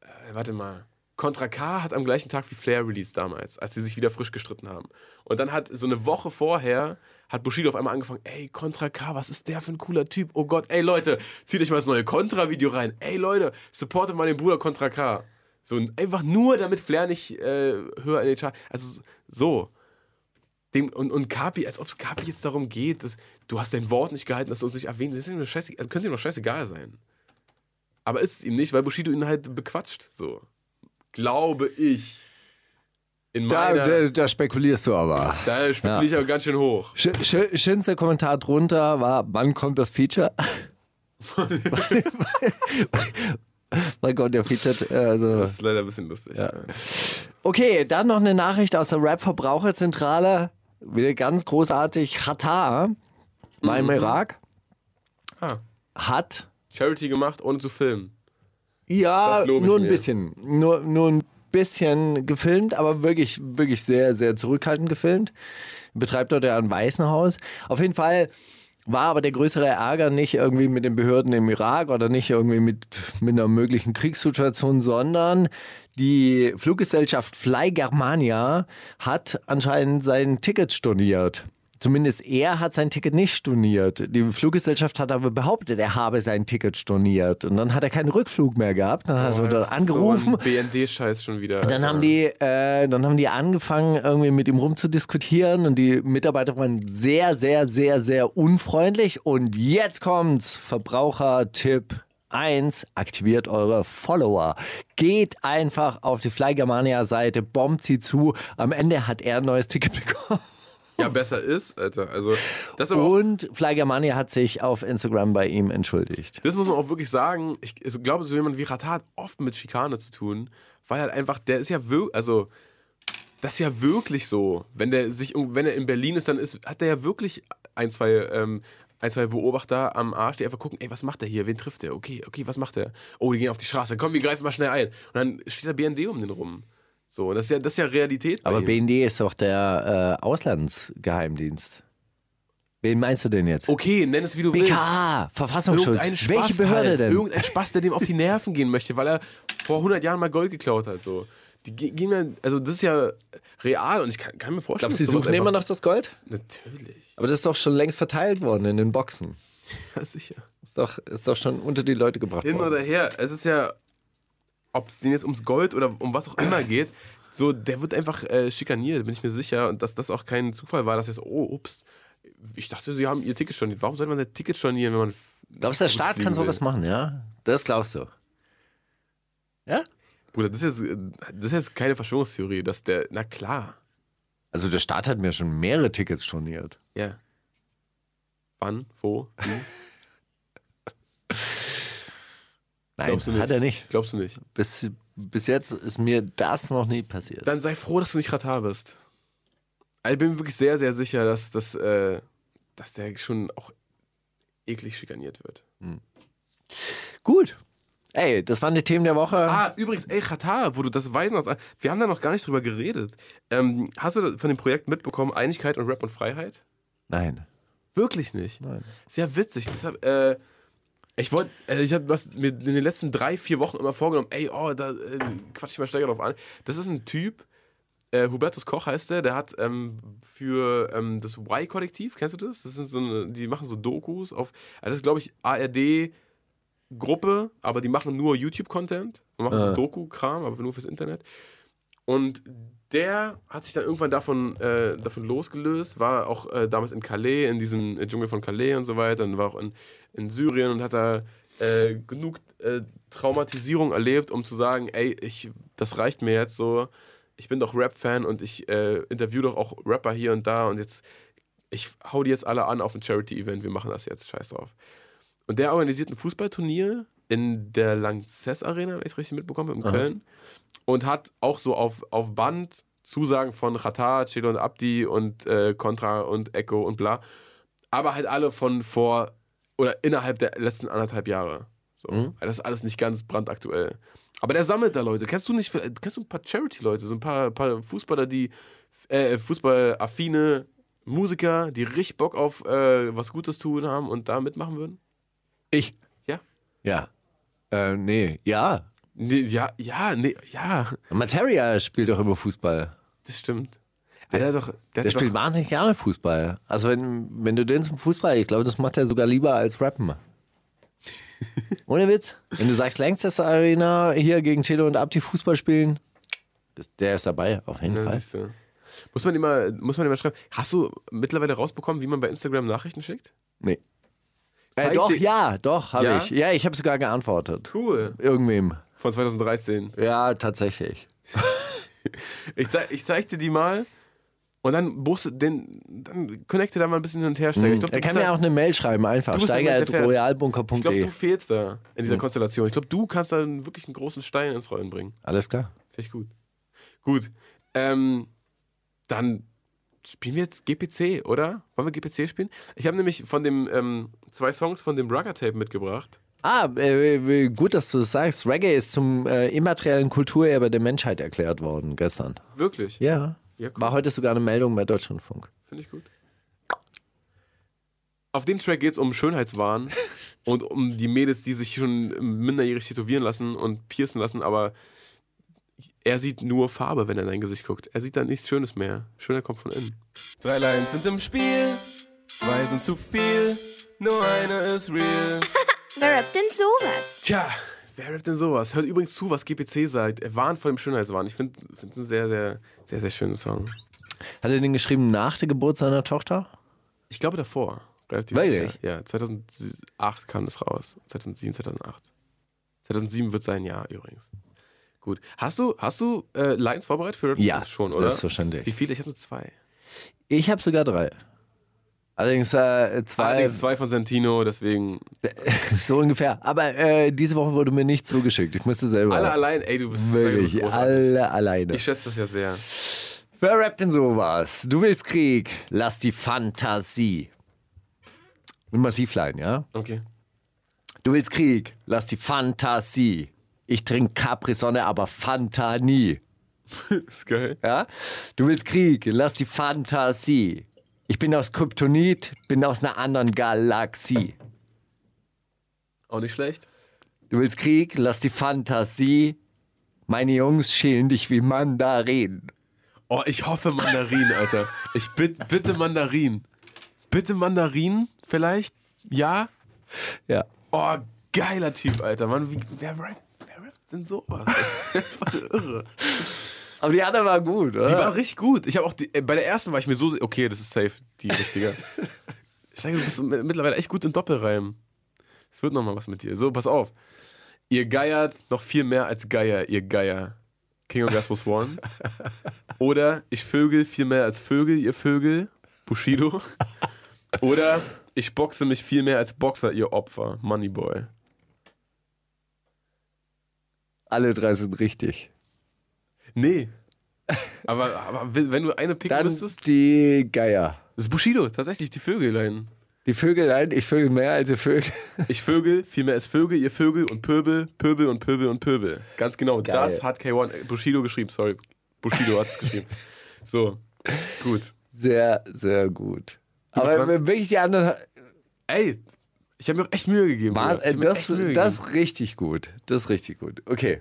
äh, warte mal, Contra K hat am gleichen Tag wie Flair released damals, als sie sich wieder frisch gestritten haben. Und dann hat so eine Woche vorher, hat Bushido auf einmal angefangen, ey, Contra K, was ist der für ein cooler Typ? Oh Gott, ey Leute, zieht euch mal das neue Contra-Video rein. Ey Leute, supportet mal den Bruder Contra K. So, einfach nur, damit Flair nicht äh, höher in den Chart. Also so. Dem, und, und Kapi, als ob es Kapi jetzt darum geht, dass, du hast dein Wort nicht gehalten, dass du uns nicht erwähnt. Das ist ihm nur scheiße, also könnte ihm doch scheißegal sein. Aber ist es ihm nicht, weil Bushido ihn halt bequatscht. So. Glaube ich. In da, meiner. da, da spekulierst du aber. Da spekuliere ich aber ganz schön hoch. Sch sch schönster Kommentar drunter war, wann kommt das Feature? wann kommt der Feature? äh, Also, Das ist leider ein bisschen lustig. okay, dann noch eine Nachricht aus der Rap-Verbraucherzentrale. Wieder ganz großartig. Qatar war im Irak, Ah, hat Charity gemacht, ohne zu filmen. Ja nur ein mir. bisschen, nur, nur ein bisschen gefilmt, aber wirklich, wirklich sehr, sehr zurückhaltend gefilmt. Betreibt dort ja ein Waisenhaus. Auf jeden Fall war aber der größere Ärger nicht irgendwie mit den Behörden im Irak oder nicht irgendwie mit, mit einer möglichen Kriegssituation, sondern die Fluggesellschaft Fly Germania hat anscheinend sein Ticket storniert. Zumindest er hat sein Ticket nicht storniert. Die Fluggesellschaft hat aber behauptet, er habe sein Ticket storniert. Und dann hat er keinen Rückflug mehr gehabt. Dann hat er Oh, das dort angerufen. So BND-Scheiß schon wieder. Dann haben die, äh, dann haben die angefangen, irgendwie mit ihm rumzudiskutieren und die Mitarbeiter waren sehr, sehr, sehr, sehr unfreundlich. Und jetzt kommt's, Verbrauchertipp 1, aktiviert eure Follower. Geht einfach auf die Fly Germania Seite, bombt sie zu. Am Ende hat er ein neues Ticket bekommen. Ja, besser ist, Alter. Also, das, aber Und Fly Germania hat sich auf Instagram bei ihm entschuldigt. das muss man auch wirklich sagen. Ich, ich glaube, so jemand wie Rata hat oft mit Schikane zu tun, weil halt einfach, der ist ja wirklich, also, das ist ja wirklich so. Wenn der sich, wenn er in Berlin ist, dann ist, hat er ja wirklich ein, zwei, ähm, ein, zwei Beobachter am Arsch, die einfach gucken, ey, was macht der hier? Wen trifft der? Okay, okay, was macht der? Oh, die gehen auf die Straße. Komm, wir greifen mal schnell ein. Und dann steht der BND um den rum. So, das ist ja, das ist ja Realität. Aber ihm. BND ist doch der äh, Auslandsgeheimdienst. Wen meinst du denn jetzt? Okay, nenn es wie du willst. BKA, Verfassungsschutz. Welche Behörde halt. denn? Irgendein Spaß, der dem auf die Nerven gehen möchte, weil er vor 100 Jahren mal Gold geklaut hat. So. Die ge- gehen mir, also das ist ja real und ich kann, kann mir vorstellen, Glaubst du, sie suchen immer noch das Gold? Natürlich, Aber das ist doch schon längst verteilt worden in den Boxen. ja, sicher. Ist doch, ist doch schon unter die Leute gebracht Hin worden. oder her, es ist ja, ob es denen jetzt ums Gold oder um was auch immer geht, so, der wird einfach äh, schikaniert, bin ich mir sicher. Und dass das auch kein Zufall war, dass jetzt, oh, ups, ich dachte, sie haben ihr Ticket storniert. Warum sollte man sein Ticket stornieren, wenn man. Glaubst du, der Staat kann zurückfliegen will? sowas machen, ja? Das glaubst du. Ja? Bruder, das ist, jetzt, das ist jetzt keine Verschwörungstheorie, dass der, na klar. Also der Staat hat mir schon mehrere Tickets storniert. Ja. Wann? Wo? Wie? Nein, Glaubst du nicht? hat er nicht. Glaubst du nicht? Bis, bis jetzt ist mir das noch nie passiert. Dann sei froh, dass du nicht Ratar bist. Ich bin wirklich sehr, sehr sicher, dass, dass, äh, dass der schon auch eklig schikaniert wird. Gut. Ey, das waren die Themen der Woche. Ah, übrigens, ey, Ratar, wo du das Weisen aus. Wir haben da noch gar nicht drüber geredet. Ähm, hast du von dem Projekt mitbekommen, Einigkeit und Rap und Freiheit? Nein. Wirklich nicht. Nein. Sehr witzig. Deshalb, äh, ich wollte, also ich habe mir in den letzten drei, vier Wochen immer vorgenommen, ey, oh, da äh, quatsch ich mal stärker drauf an. Das ist ein Typ, äh, Hubertus Koch heißt der, der hat ähm, für ähm, das Y-Kollektiv, kennst du das? Das sind so eine, die machen so Dokus auf, also das ist glaube ich ARD Gruppe, aber die machen nur YouTube-Content und machen so Ah. Doku-Kram, aber nur fürs Internet. Und der hat sich dann irgendwann davon, äh, davon losgelöst, war auch äh, damals in Calais, in diesem äh, Dschungel von Calais und so weiter, und war auch in, in Syrien und hat da äh, genug äh, Traumatisierung erlebt, um zu sagen, ey, ich, das reicht mir jetzt so, ich bin doch Rap-Fan und ich äh, interview doch auch Rapper hier und da und jetzt, ich hau die jetzt alle an auf ein Charity-Event, wir machen das jetzt, scheiß drauf. Und der organisiert ein Fußballturnier in der Lanxess Arena, wenn ich es richtig mitbekomme, in Köln. Und hat auch so auf, auf Band Zusagen von Qatar, Chelo und Abdi und äh, Contra und Echo und bla. Aber halt alle von vor oder innerhalb der letzten anderthalb Jahre. So. Weil Das ist alles nicht ganz brandaktuell. Aber der sammelt da Leute. Kennst du nicht, kennst du ein paar Charity-Leute, so ein paar, paar Fußballer, die äh, Fußballaffine Musiker, die richtig Bock auf äh, was Gutes tun haben und da mitmachen würden? Ich? Ja. Ja. Äh, nee, ja. Nee, ja, ja, nee, ja, Materia spielt doch immer Fußball. das stimmt. Der, der, doch, der, Der spielt doch, wahnsinnig gerne Fußball. Also wenn, wenn du den zum Fußball, ich glaube, das macht er sogar lieber als Rappen. Ohne Witz. Wenn du sagst, Lancaster Arena hier gegen Chelo und Abdi Fußball spielen, der ist dabei, auf jeden Ja, Fall. Muss man immer, muss man immer schreiben. Hast du mittlerweile rausbekommen, wie man bei Instagram Nachrichten schickt? Nee. Äh, doch, ja, doch, habe Ja? ich. Ja, ich habe sogar geantwortet. Cool. Irgendwem. Von 2013. Ja, tatsächlich. Ich, zeig, ich zeig dir die mal und dann buchst du den, dann connecte da mal ein bisschen hin und her steigen. Ich glaub, er kann mir da- auch eine Mail schreiben, einfach. Fährt. Ich glaube, Steiger.royalbunker.de. du fehlst da in dieser Konstellation. Ich glaube, du kannst da wirklich einen großen Stein ins Rollen bringen. Alles klar. Finde ich gut. Gut. Ähm, dann spielen wir jetzt GPC, oder? Wollen wir GPC spielen? Ich habe nämlich von dem ähm, zwei Songs von dem Rugger Tape mitgebracht. Ah, äh, äh, gut, dass du das sagst. Reggae ist zum äh, immateriellen Kulturerbe der Menschheit erklärt worden gestern. Wirklich? Ja. Ja, cool. War heute sogar eine Meldung bei Deutschlandfunk. Finde ich gut. Auf dem Track geht es um Schönheitswahn und um die Mädels, die sich schon minderjährig tätowieren lassen und piercen lassen, aber er sieht nur Farbe, wenn er in dein Gesicht guckt. Er sieht da nichts Schönes mehr. Schöner kommt von innen. Drei Lines sind im Spiel, zwei sind zu viel, nur eine ist real. Wer rappt denn sowas? Tja, wer rappt denn sowas? Hört übrigens zu, was GPC sagt. Er warnt vor dem Schönheitswahn. Ich finde es ein sehr, sehr, sehr, sehr schöner Song. Hat er den geschrieben nach der Geburt seiner Tochter? Ich glaube davor. Relativ Wirklich? sicher. Ja, 2008 kam das raus. 2007, 2008. 2007 wird sein Jahr übrigens. Gut. Hast du, hast du äh, Lines vorbereitet für Rap Ja, schon, oder? selbstverständlich. Wie viele? Ich habe nur zwei. Ich habe sogar drei. Allerdings äh, zwei, Allerdings zwei von Santino, deswegen. so ungefähr. Aber äh, diese Woche wurde mir nicht zugeschickt. Ich musste selber. Alle allein, ey, du bist Wirklich, großartig. alle alleine. Ich schätze das ja sehr. Wer rappt denn sowas? Du willst Krieg, lass die Fantasie. Mit Massivlein, ja? Okay. Du willst Krieg, lass die Fantasie. Ich trinke Capri-Sonne, aber Fanta nie. Ist geil. Ja? Du willst Krieg, lass die Fantasie. Ich bin aus Kryptonit, bin aus einer anderen Galaxie. Auch nicht schlecht. Du willst Krieg, lass die Fantasie. Meine Jungs schälen dich wie Mandarinen. Oh, ich hoffe Mandarin, Alter. Ich bitte, bitte Mandarin. Bitte Mandarin, vielleicht? Ja? Ja. Oh, geiler Typ, Alter. Mann, wie, wer rappt denn sowas? Einfach irre. Aber die andere war gut, oder? Die war richtig gut. Ich habe auch die, äh, bei der ersten war ich mir so, okay, das ist safe, die richtige. Ich denke, du bist mi- mittlerweile echt gut in Doppelreim. Es wird noch mal was mit dir. So, pass auf. Ihr geiert noch viel mehr als Geier, ihr Geier. King Orgasmus One. Oder ich vögel viel mehr als Vögel, ihr Vögel. Bushido. Oder ich boxe mich viel mehr als Boxer, ihr Opfer. Moneyboy. Alle drei sind richtig. Nee. Aber, aber wenn du eine picken Dann müsstest, die Geier. das ist Bushido, tatsächlich, die Vögelein. Die Vögelein, ich vögel mehr als ihr Vögel. Ich Vögel, viel mehr als Vögel, ihr Vögel und Pöbel, Pöbel und Pöbel und Pöbel. Ganz genau, Geil. das hat K1, äh, Bushido geschrieben, sorry. Bushido hat es geschrieben. So, gut. Sehr, sehr gut. bist Aber wirklich die anderen. Ey, ich habe mir auch echt Mühe gegeben. War, äh, das, echt Mühe das gegeben. ist richtig gut. Das ist richtig gut. Okay.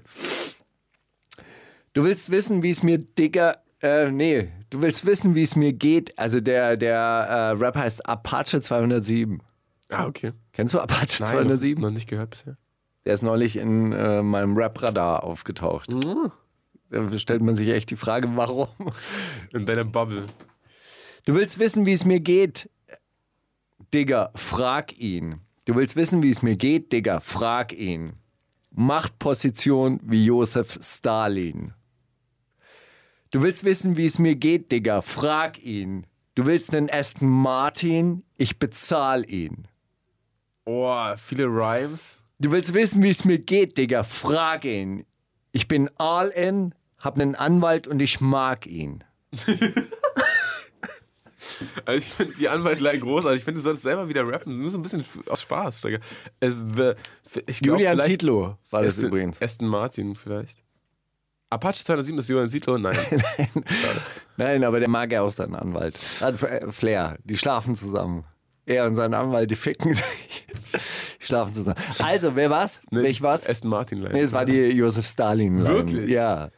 Du willst wissen, wie es mir, Digga. Äh, nee, du willst wissen, wie es mir geht. Also der, der äh, Rap heißt Apache 207. Ah, okay. Kennst du Apache Nein, 207? Noch, noch nicht gehört bisher. Der ist neulich in äh, meinem Rap-Radar aufgetaucht. Mhm. Da stellt man sich echt die Frage, warum. In deiner Bubble. Du willst wissen, wie es mir geht? Digga, frag ihn. Du willst wissen, wie es mir geht? Digga, frag ihn. Machtposition wie Josef Stalin. Du willst wissen, wie es mir geht, Digga? Frag ihn. Du willst einen Aston Martin? Ich bezahl ihn. Oh, viele Rhymes. Du willst wissen, wie es mir geht, Digga? Frag ihn. Ich bin all in, hab einen Anwalt und ich mag ihn. Also ich finde die Anwaltlein großartig. Ich finde, du solltest selber wieder rappen. Nur so ein bisschen aus Spaß. Es, ich glaub, Julian Zietlow war das Aston, übrigens. Aston Martin vielleicht. Apache 207 ist Julian Zietlow? Nein. Nein, aber der mag ja auch seinen Anwalt. Hat äh, Flair. Die schlafen zusammen. Er und sein Anwalt, die ficken sich. Die schlafen zusammen. Also, wer war's? Nee, Welch war's? Aston Martin. Line. Nee, es war die Josef Stalin. -Line. Wirklich? Ja.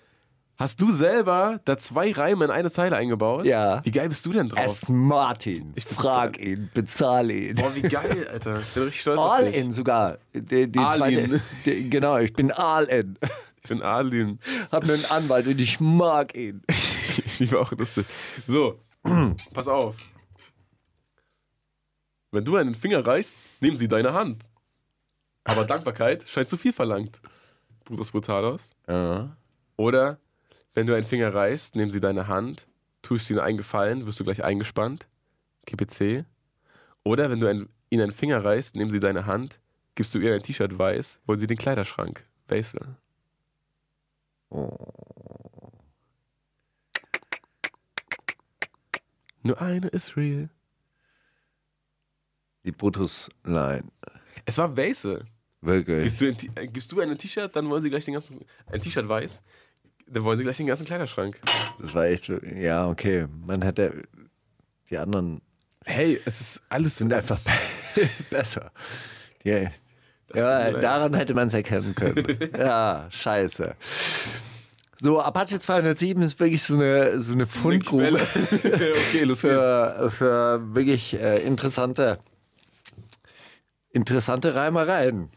Hast du selber da zwei Reime in eine Zeile eingebaut? Ja. Wie geil bist du denn drauf? Aston Martin. Ich frag ihn, bezahle ihn. Boah, wie geil, Alter. Ich bin richtig stolz auf All dich. in sogar. Die, die All zweite, die, genau, ich bin all in. Ich bin Arlin. Hab einen Anwalt und ich mag ihn. Ich war auch lustig. So, pass auf. Wenn du einen Finger reißt, nehmen sie deine Hand. Aber Dankbarkeit scheint zu viel verlangt. Brutus Brutalos. Oder, wenn du einen Finger reißt, nehmen sie deine Hand, tust ihnen einen Gefallen, wirst du gleich eingespannt. KPC. Oder, wenn du ein, ihnen einen Finger reißt, nehmen sie deine Hand, gibst du ihr ein T-Shirt weiß, wollen sie den Kleiderschrank. Wesel. Nur eine ist real. Die Brutus-Line. Es war Wesel. Wirklich. Gibst du, ein, äh, gibst du ein T-Shirt, dann wollen sie gleich den ganzen. Ein T-Shirt weiß, dann wollen sie gleich den ganzen Kleiderschrank. Das war echt, ja, okay. Man hätte, die anderen Hey, es ist alles. sind einfach besser. Mir ja, daran hätte man es erkennen können. ja, scheiße. So, Apache 207 ist wirklich so eine, so eine Fundgrube okay, los für, für wirklich äh, interessante, interessante Reimereien.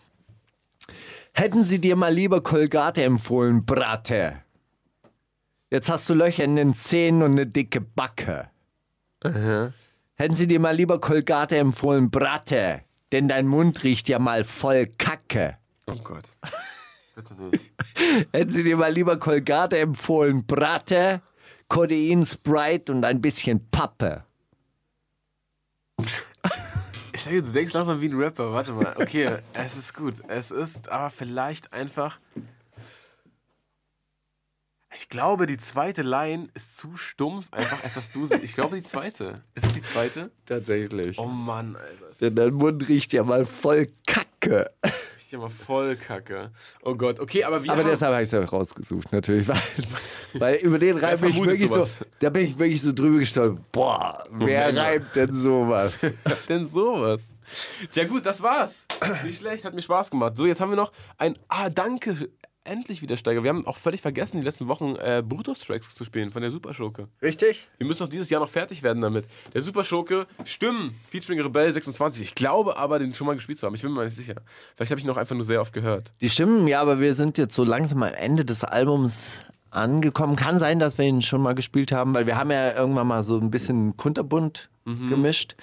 Hätten sie dir mal lieber Kolgate empfohlen, Bratte? Jetzt hast du Löcher in den Zähnen und eine dicke Backe. Hätten sie dir mal lieber Kolgate empfohlen, Bratte? Denn dein Mund riecht ja mal voll Kacke. Oh Gott. Bitte nicht. Hätten sie dir mal lieber Kolgate empfohlen, Bratte, Codein, Sprite und ein bisschen Pappe. Ich denke, du denkst langsam wie ein Rapper. Warte mal. Okay, es ist gut. Es ist aber vielleicht einfach. Ich glaube, die zweite Line ist zu stumpf, einfach als dass du sie. Ich glaube, die zweite. Ist es die zweite? Tatsächlich. Oh Mann, Alter. Denn dein Mund riecht ja mal voll Kacke. ist ja mal voll kacke. Oh Gott, okay, aber wie. Aber haben- deshalb habe ich es ja rausgesucht, natürlich. Weil, weil über den Reim bin ich wirklich so, sowas? da bin ich wirklich so drüber gestolpert. Boah, wer mal. reimt denn sowas? denn sowas? Ja gut, das war's. Nicht schlecht, hat mir Spaß gemacht. So, jetzt haben wir noch ein Ah, danke. Endlich wieder Steiger. Wir haben auch völlig vergessen, die letzten Wochen äh, Brutus-Tracks zu spielen von der Superschurke. Richtig? Wir müssen noch dieses Jahr noch fertig werden damit. Der Superschurke, Stimmen, featuring Rebell 26. Ich glaube aber, den schon mal gespielt zu haben. Ich bin mir nicht sicher. Vielleicht habe ich ihn noch einfach nur sehr oft gehört. Die stimmen, ja, aber wir sind jetzt so langsam am Ende des Albums angekommen. Kann sein, dass wir ihn schon mal gespielt haben, weil wir haben ja irgendwann mal so ein bisschen kunterbunt gemischt.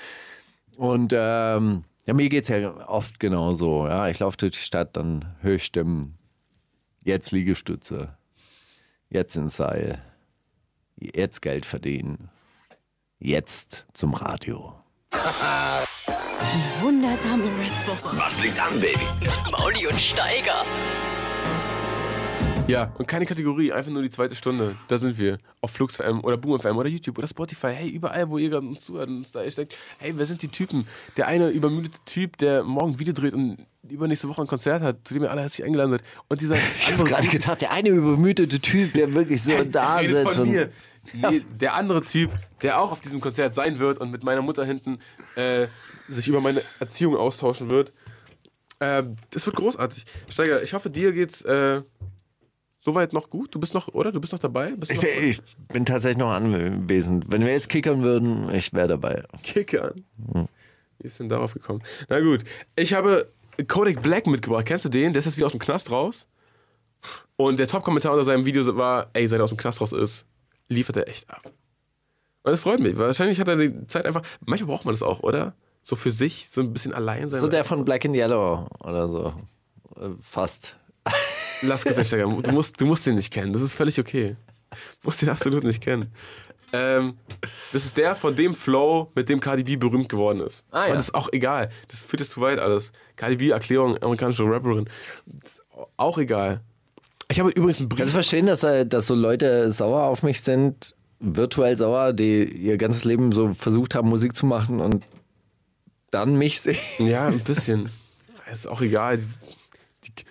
Und ähm, ja, mir geht es ja oft genauso. Ja, ich laufe durch die Stadt, dann höre ich Stimmen. Jetzt Liegestütze. Jetzt ins Seil. Jetzt Geld verdienen. Jetzt zum Radio. Wundersame Red-Woche. Was liegt an, Baby? Mauli und Steiger. Ja, und keine Kategorie, einfach nur die zweite Stunde. Da sind wir. Auf Flux FM oder Boom FM oder YouTube oder Spotify. Hey, überall, wo ihr gerade uns zuhört und uns da echt denkt, hey, wer sind die Typen? Der eine übermüdete Typ, der morgen Video dreht und übernächste Woche ein Konzert hat, zu dem ihr alle herzlich eingeladen seid. Und dieser Ich habe gerade gedacht, der eine übermüdete Typ, der wirklich so da Redet sitzt. von und- mir. Nee, der andere Typ, der auch auf diesem Konzert sein wird und mit meiner Mutter hinten äh, sich über meine Erziehung austauschen wird. Äh, das wird großartig. Steiger, ich hoffe, dir geht's äh, soweit noch gut. Du bist noch, oder? Du bist noch dabei? Bist Ich, noch bin- ich bin tatsächlich noch anwesend. Wenn wir jetzt kickern würden, ich wäre dabei. Kickern. Wie ist denn darauf gekommen? Na gut, ich habe Kodak Black mitgebracht. Kennst du den? Der ist jetzt wieder aus dem Knast raus. Und der Top-Kommentar unter seinem Video war, ey, seit er aus dem Knast raus ist, liefert er echt ab. Und das freut mich. Wahrscheinlich hat er die Zeit einfach, manchmal braucht man das auch, oder? So für sich, so ein bisschen allein sein. So der von Black and Yellow oder so. Äh, Fast. Lass Steiger, du musst, du musst den nicht kennen. Das ist völlig okay. Du musst den absolut nicht kennen. Ähm, das ist der von dem Flow, mit dem Cardi B berühmt geworden ist. Ah, ja. Aber das ist auch egal. Das führt jetzt zu weit alles. Cardi B, Erklärung, amerikanische Rapperin. Auch egal. Ich habe übrigens einen Kannst du Brief. verstehen, dass, äh, dass so Leute sauer auf mich sind, virtuell sauer, die ihr ganzes Leben so versucht haben, Musik zu machen und dann mich sehen? Ja, ein bisschen. ist auch egal.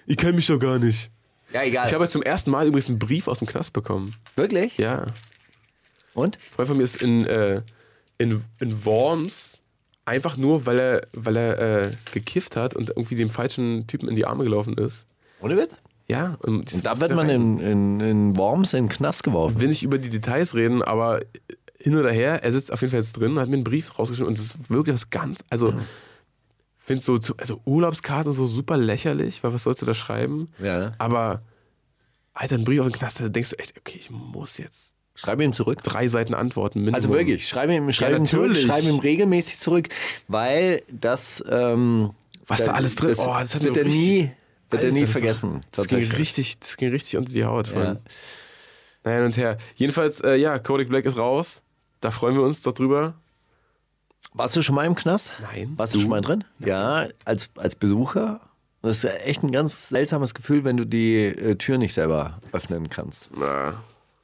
Ich kenne mich doch gar nicht. Ja, egal. Ich habe jetzt zum ersten Mal übrigens einen Brief aus dem Knast bekommen. Wirklich? Ja. Und? Ein Freund von mir ist in, äh, in, in Worms einfach nur, weil er, weil er äh, gekifft hat und irgendwie dem falschen Typen in die Arme gelaufen ist. Ohne Witz? Ja. Und, Und da wird man in, in, in Worms in den Knast geworfen. will nicht über die Details reden, aber hin oder her, er sitzt auf jeden Fall jetzt drin, hat mir einen Brief rausgeschrieben und es ist wirklich was ganz, also ich finde so, also Urlaubskarten so super lächerlich, weil was sollst du da schreiben? Ja. Aber Alter, ein Brief auf den Knast, da denkst du echt, okay, ich muss jetzt Schreib ihm zurück. drei Seiten antworten. Minimum. Also wirklich, schreib ihm, schreib ihm zurück, schreib ihm regelmäßig zurück, weil das, ähm, Was da alles drin- das, oh, das hat wird er nie, wird er nie vergessen. Das ging, richtig, das ging richtig unter die Haut. Ja. Naja, hin und her. Jedenfalls, äh, ja, Kodak Black ist raus. Da freuen wir uns doch drüber. Warst du schon mal im Knast? Nein. Warst du, schon mal drin? Ja, als, als Besucher. Das ist ja echt ein ganz seltsames Gefühl, wenn du die äh, Tür nicht selber öffnen kannst. Na,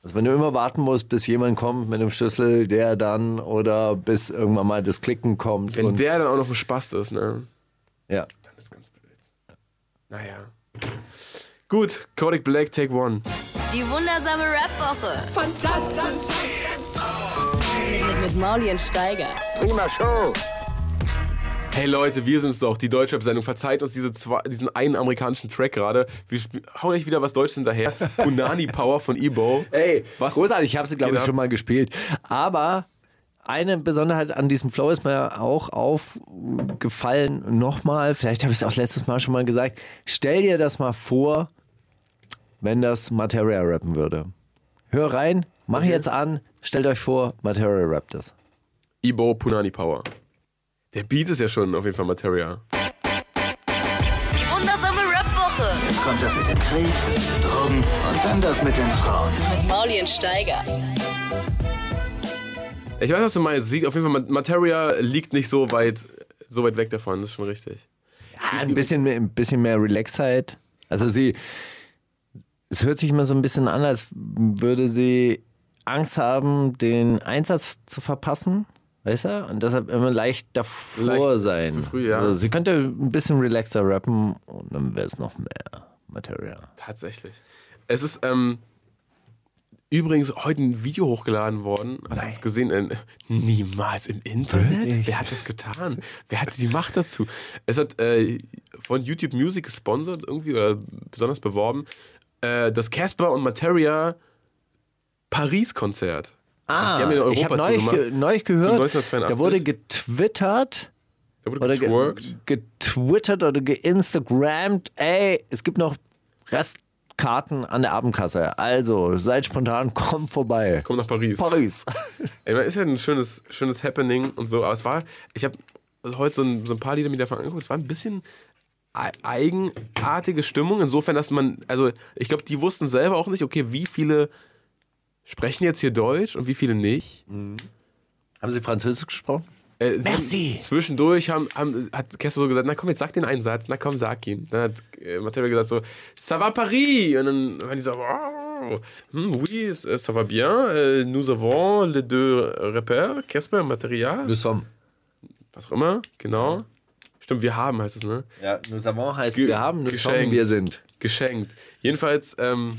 Also wenn du immer warten musst, bis jemand kommt mit einem Schlüssel, der dann oder bis irgendwann mal das Klicken kommt. wenn und, der dann auch noch ein Spast ist, ne? ja. Dann ist ganz blöd. Naja. Gut, Kodak Black, Take One. Die wundersame Rap-Woche. Fantastisch. Mit, mit Mauli und Steiger. Prima Show. Hey Leute, wir sind's doch, die Deutschrap-Sendung. Verzeiht uns diese zwei, diesen einen amerikanischen Track gerade. Wir hauen euch wieder was Deutsches hinterher. Punani Power von Ebo. Ey, Was großartig, ich habe sie, glaube ich, ab? schon mal gespielt. Aber eine Besonderheit an diesem Flow ist mir auch aufgefallen. Nochmal, vielleicht habe ich es auch letztes Mal schon mal gesagt. Stell dir das mal vor, wenn das Materia rappen würde. Hör rein, mach jetzt an, stellt euch vor, Materia rappt das. Ebo Punani Power. Der Beat ist ja schon auf jeden Fall Materia. Die wundersame Rap-Woche. Jetzt kommt das mit dem Krieg, Drogen und dann das mit den Frauen. Mit Mauli und Steiger. Ich weiß, was du meinst. Sieht auf jeden Fall, Materia liegt nicht so weit, so weit weg davon. Das ist schon richtig. Ja, ein bisschen, mehr- ein bisschen mehr Relaxheit. Also sie, es hört sich immer so ein bisschen an, als würde sie Angst haben, den Einsatz zu verpassen. Weißt du? Und deshalb immer leicht davor Leicht sein. zu früh, ja. also sie könnte ein bisschen relaxer rappen und dann wäre es noch mehr Material. Tatsächlich. Es ist ähm, übrigens heute ein Video hochgeladen worden. Hast du es gesehen? Äh, niemals im Internet? Wirklich? Wer hat das getan? Wer hatte die Macht dazu? Es hat äh, von YouTube Music gesponsert irgendwie oder besonders beworben. Äh, das Casper und Materia Paris-Konzert. Das heißt, Ah, ich habe neulich, ge- neulich gehört, 1982. da wurde getwittert Da wurde oder ge getwerkt. getwittert oder geinstagrammt, ey, es gibt noch Restkarten an der Abendkasse. Also, seid spontan, kommt vorbei. Komm nach Paris. Paris. Ey, man ist ja ein schönes, schönes Happening und so, aber es war, ich habe heute so ein, so ein paar Lieder mir davon angeguckt, es war ein bisschen ei- eigenartige Stimmung, insofern, dass man, also ich glaube, die wussten selber auch nicht, okay, wie viele sprechen jetzt hier Deutsch und wie viele nicht. Haben Sie Französisch gesprochen? Äh, Merci. Zwischendurch haben, haben, hat Casper so gesagt, na komm, jetzt sag den einen Satz, na komm, sag ihn. Dann hat äh, Matteo gesagt so, ça va Paris. Und dann waren die so, wow, hm, oui, euh, ça va bien, euh, nous avons les deux Rappeurs, Casper und Materia. Nous sommes. Was auch immer, genau. Stimmt, wir haben heißt es, ne? Ja, nous avons heißt, Ge- wir haben, nous geschenkt. sommes, wir sind. Geschenkt. Jedenfalls ähm,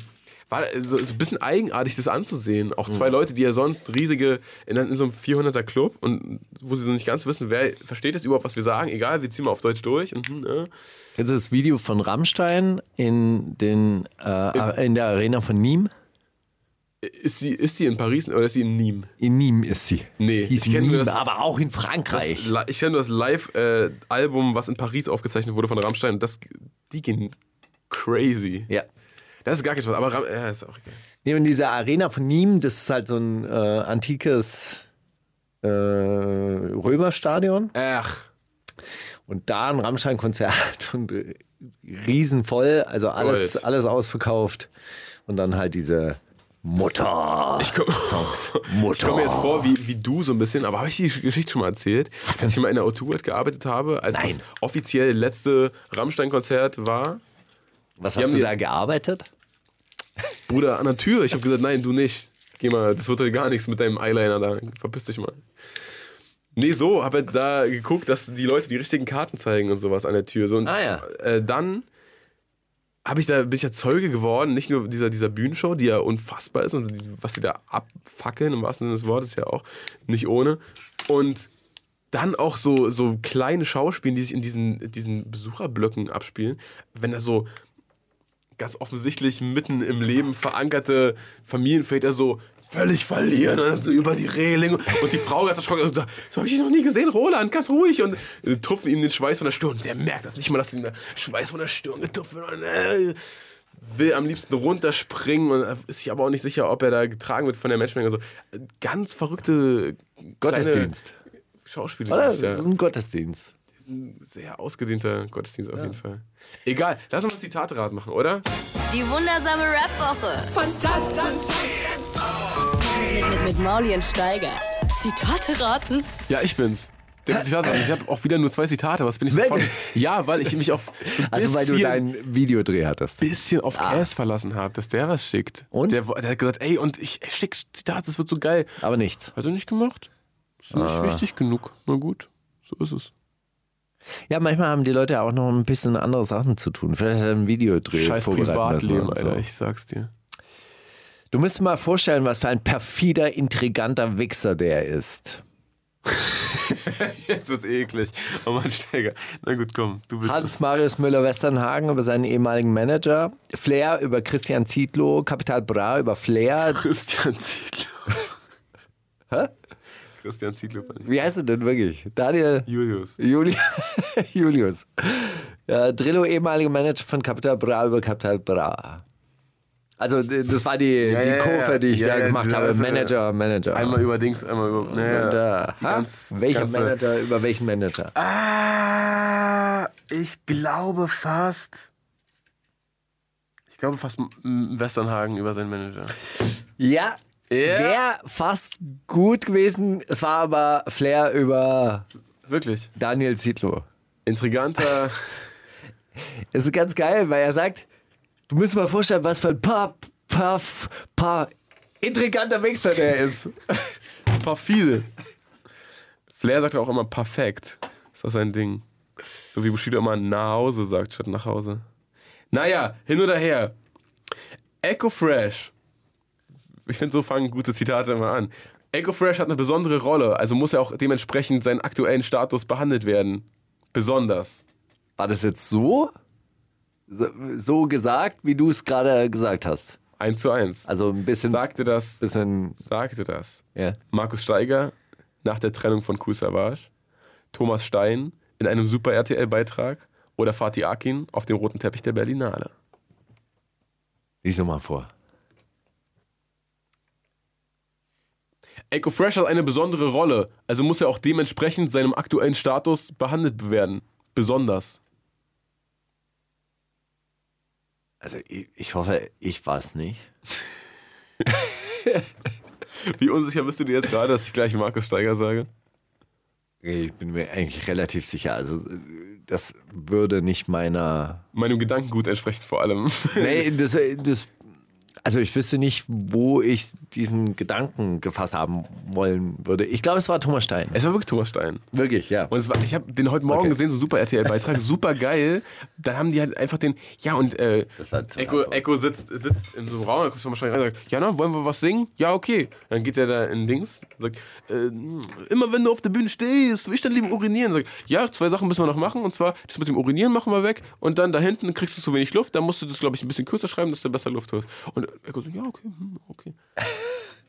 war so, so ein bisschen eigenartig, das anzusehen. Auch zwei Leute, die ja sonst riesige, in, in so einem 400er Club und wo sie so nicht ganz wissen, wer versteht jetzt überhaupt, was wir sagen. Egal, wir ziehen mal auf Deutsch durch. Und, hm, äh. Kennst du das Video von Rammstein in, den, äh, in der Arena von Nîmes? Ist, die, ist die in Paris oder ist sie in Nîmes? In Nîmes ist sie. Nee, Hieß ich kenn nur Nîmes, das- aber auch in Das, Frankreich. Li- ich kenne nur das Live-Album, was in Paris aufgezeichnet wurde von Rammstein. Das, die gehen crazy. ja. Das ist gar kein Spaß, aber Ram ja, ist auch egal. Nee, und diese Arena von Nîmes, das ist halt so ein äh, antikes äh, Römerstadion. Ach, Und da ein Rammstein-Konzert und äh, riesenvoll, also alles, Gold. alles ausverkauft. Und dann halt diese Mutter. ich komme komm mir jetzt vor wie, wie du so ein bisschen, aber habe ich die Geschichte schon mal erzählt, dass ich mal in der O2 halt gearbeitet habe, als Nein. das offiziell letzte Rammstein-Konzert war? Was hast haben du da gearbeitet? Bruder, an der Tür. Ich habe gesagt, nein, du nicht. Geh mal, das wird heute gar nichts mit deinem Eyeliner da. Verpiss dich mal. Nee, so, habe halt da geguckt, dass die Leute die richtigen Karten zeigen und sowas an der Tür. So, und Ah, ja. äh, dann habe ich da, bin ich ja Zeuge geworden, nicht nur dieser, dieser Bühnenshow, die ja unfassbar ist und die, was sie da abfackeln, im wahrsten Sinne des Wortes ja auch, nicht ohne. Und dann auch so, so kleine Schauspiele, die sich in diesen, diesen Besucherblöcken abspielen, wenn da so ganz offensichtlich mitten im Leben verankerte Familienväter so völlig verlieren und so über die Reling und die Frau ganz erschrocken und sagt, so habe ich dich noch nie gesehen, Roland, ganz ruhig und äh, tupfen ihm den Schweiß von der Stirn. Der merkt das nicht mal, dass ihm der Schweiß von der Stirn getupft wird und äh, will am liebsten runterspringen und ist sich aber auch nicht sicher, ob er da getragen wird von der Menschenmenge. So äh, ganz verrückte Gottesdienst. Schauspieler. Das ist ein Gottesdienst. Sehr ausgedehnter Gottesdienst auf jeden Fall. Egal, lass uns Zitatrad machen, oder? Die wundersame Rap-Woche. Fantastisch. Mit, mit, mit Mauli und Steiger. Zitate raten? Ja, ich bin's. Der Zitate, ich habe auch wieder nur zwei Zitate. Was bin ich davon? Ja, weil ich mich auf so ein Also weil du bisschen- deinen Videodreh hattest. bisschen auf Cass verlassen habe, dass der was schickt. Und? Der, der hat gesagt, ey, und ich schick Zitate, das wird so geil. Aber nichts. Hat er nicht gemacht? Ist nicht wichtig genug. Na gut, so ist es. Ja, manchmal haben die Leute auch noch ein bisschen andere Sachen zu tun. Vielleicht hat ein Videodreh Scheiß Privatleben, so. Alter, ich sag's dir. Du musst dir mal vorstellen, was für ein perfider, intriganter Wichser der ist. Jetzt wird's eklig. Oh Mann, Steiger. Na gut, komm, du bist Hans-Marius Müller-Westernhagen über seinen ehemaligen Manager, Flair über Christian Zietlow, Kapital Bra über Flair. Christian Zietlow. Hä? Christian fand ich. Wie heißt er denn wirklich? Daniel Julius. Juli Julius. Ja, Drillo, ehemaliger Manager von Capital Bra über Capital Bra. Also das war die, die ja, ja. Kurve, die ich Ja, da ja, gemacht habe. Manager, Manager. Einmal über Dings, einmal über. Naja, ganz- Welcher Manager über welchen Manager? Ah, ich glaube fast. Ich glaube fast Westernhagen über seinen Manager. Ja, wäre fast gut gewesen. Es war aber Flair über Wirklich. Daniel Zietlow. Intriganter. Es ist ganz geil, weil er sagt, du musst dir mal vorstellen, was für ein paar, paar, paar intriganter Wichser der ist. perfide. Flair sagt auch immer perfekt. Ist das sein Ding? So wie Bushido immer nach Hause sagt, statt nach Hause. Naja, hin oder her. Echo Fresh. Ich finde, so fangen gute Zitate immer an. Echo Fresh hat eine besondere Rolle, also muss er auch dementsprechend seinen aktuellen Status behandelt werden. Besonders. War das jetzt so? So, so gesagt, wie du es gerade gesagt hast. Eins zu eins. Also ein bisschen. Sagte das, bisschen sagte das. ja. Markus Steiger nach der Trennung von Kool Savage, Thomas Stein in einem Super RTL-Beitrag oder Fatih Akin auf dem roten Teppich der Berlinale. Lies doch mal vor. Echo Fresh hat eine besondere Rolle, also muss er auch dementsprechend seinem aktuellen Status behandelt werden. Besonders. Also ich, ich hoffe, ich war es nicht. Wie unsicher bist du dir jetzt gerade, dass ich gleich Markus Steiger sage? Ich bin mir eigentlich relativ sicher. Also das würde nicht meiner. Meinem Gedankengut entsprechend vor allem. Nee, das, das. Also ich wüsste nicht, wo ich diesen Gedanken gefasst haben wollen würde. Ich glaube, es war Thomas Stein. Es war wirklich Thomas Stein. Wirklich, ja. Und war, ich habe den heute Morgen Okay. gesehen, so ein super RTL-Beitrag, super geil. Dann haben die halt einfach den, ja und äh, Echo. Echo sitzt, sitzt in so einem Raum, da kommt Thomas Stein rein und sagt, ja na, wollen wir was singen? Ja, okay. Dann geht er da in Dings, sagt, äh, immer wenn du auf der Bühne stehst, will ich dann lieber urinieren? Sagt, ja, zwei Sachen müssen wir noch machen und zwar, das mit dem Urinieren machen wir weg und dann da hinten kriegst du zu wenig Luft, dann musst du das, glaube ich, ein bisschen kürzer schreiben, dass du besser Luft hast. Und Echo sagt, ja, okay, hm, okay.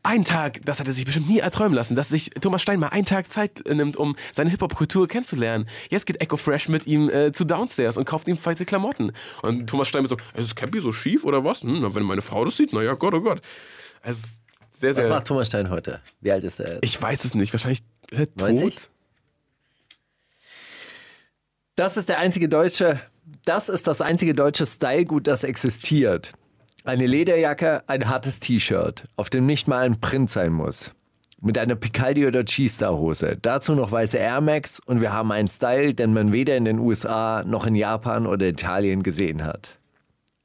einen Tag, das hat er sich bestimmt nie erträumen lassen, dass sich Thomas Stein mal einen Tag Zeit äh, nimmt, um seine Hip-Hop-Kultur kennenzulernen. Jetzt geht Echo Fresh mit ihm äh, zu Downstairs und kauft ihm feite Klamotten. Und Thomas Stein wird so, ist das Cappy so schief oder was? Hm, wenn meine Frau das sieht, naja, Gott, oh Gott. Also, sehr, Was sehr. macht Thomas Stein heute? Wie alt ist er? jetzt? Ich weiß es nicht, wahrscheinlich äh, 90? tot. Das ist der einzige deutsche, das ist das einzige deutsche Stylegut, das existiert. Eine Lederjacke, ein hartes T-Shirt, auf dem nicht mal ein Print sein muss. Mit einer Picaldi oder G-Star Hose. Dazu noch weiße Air Max und wir haben einen Style, den man weder in den USA noch in Japan oder Italien gesehen hat.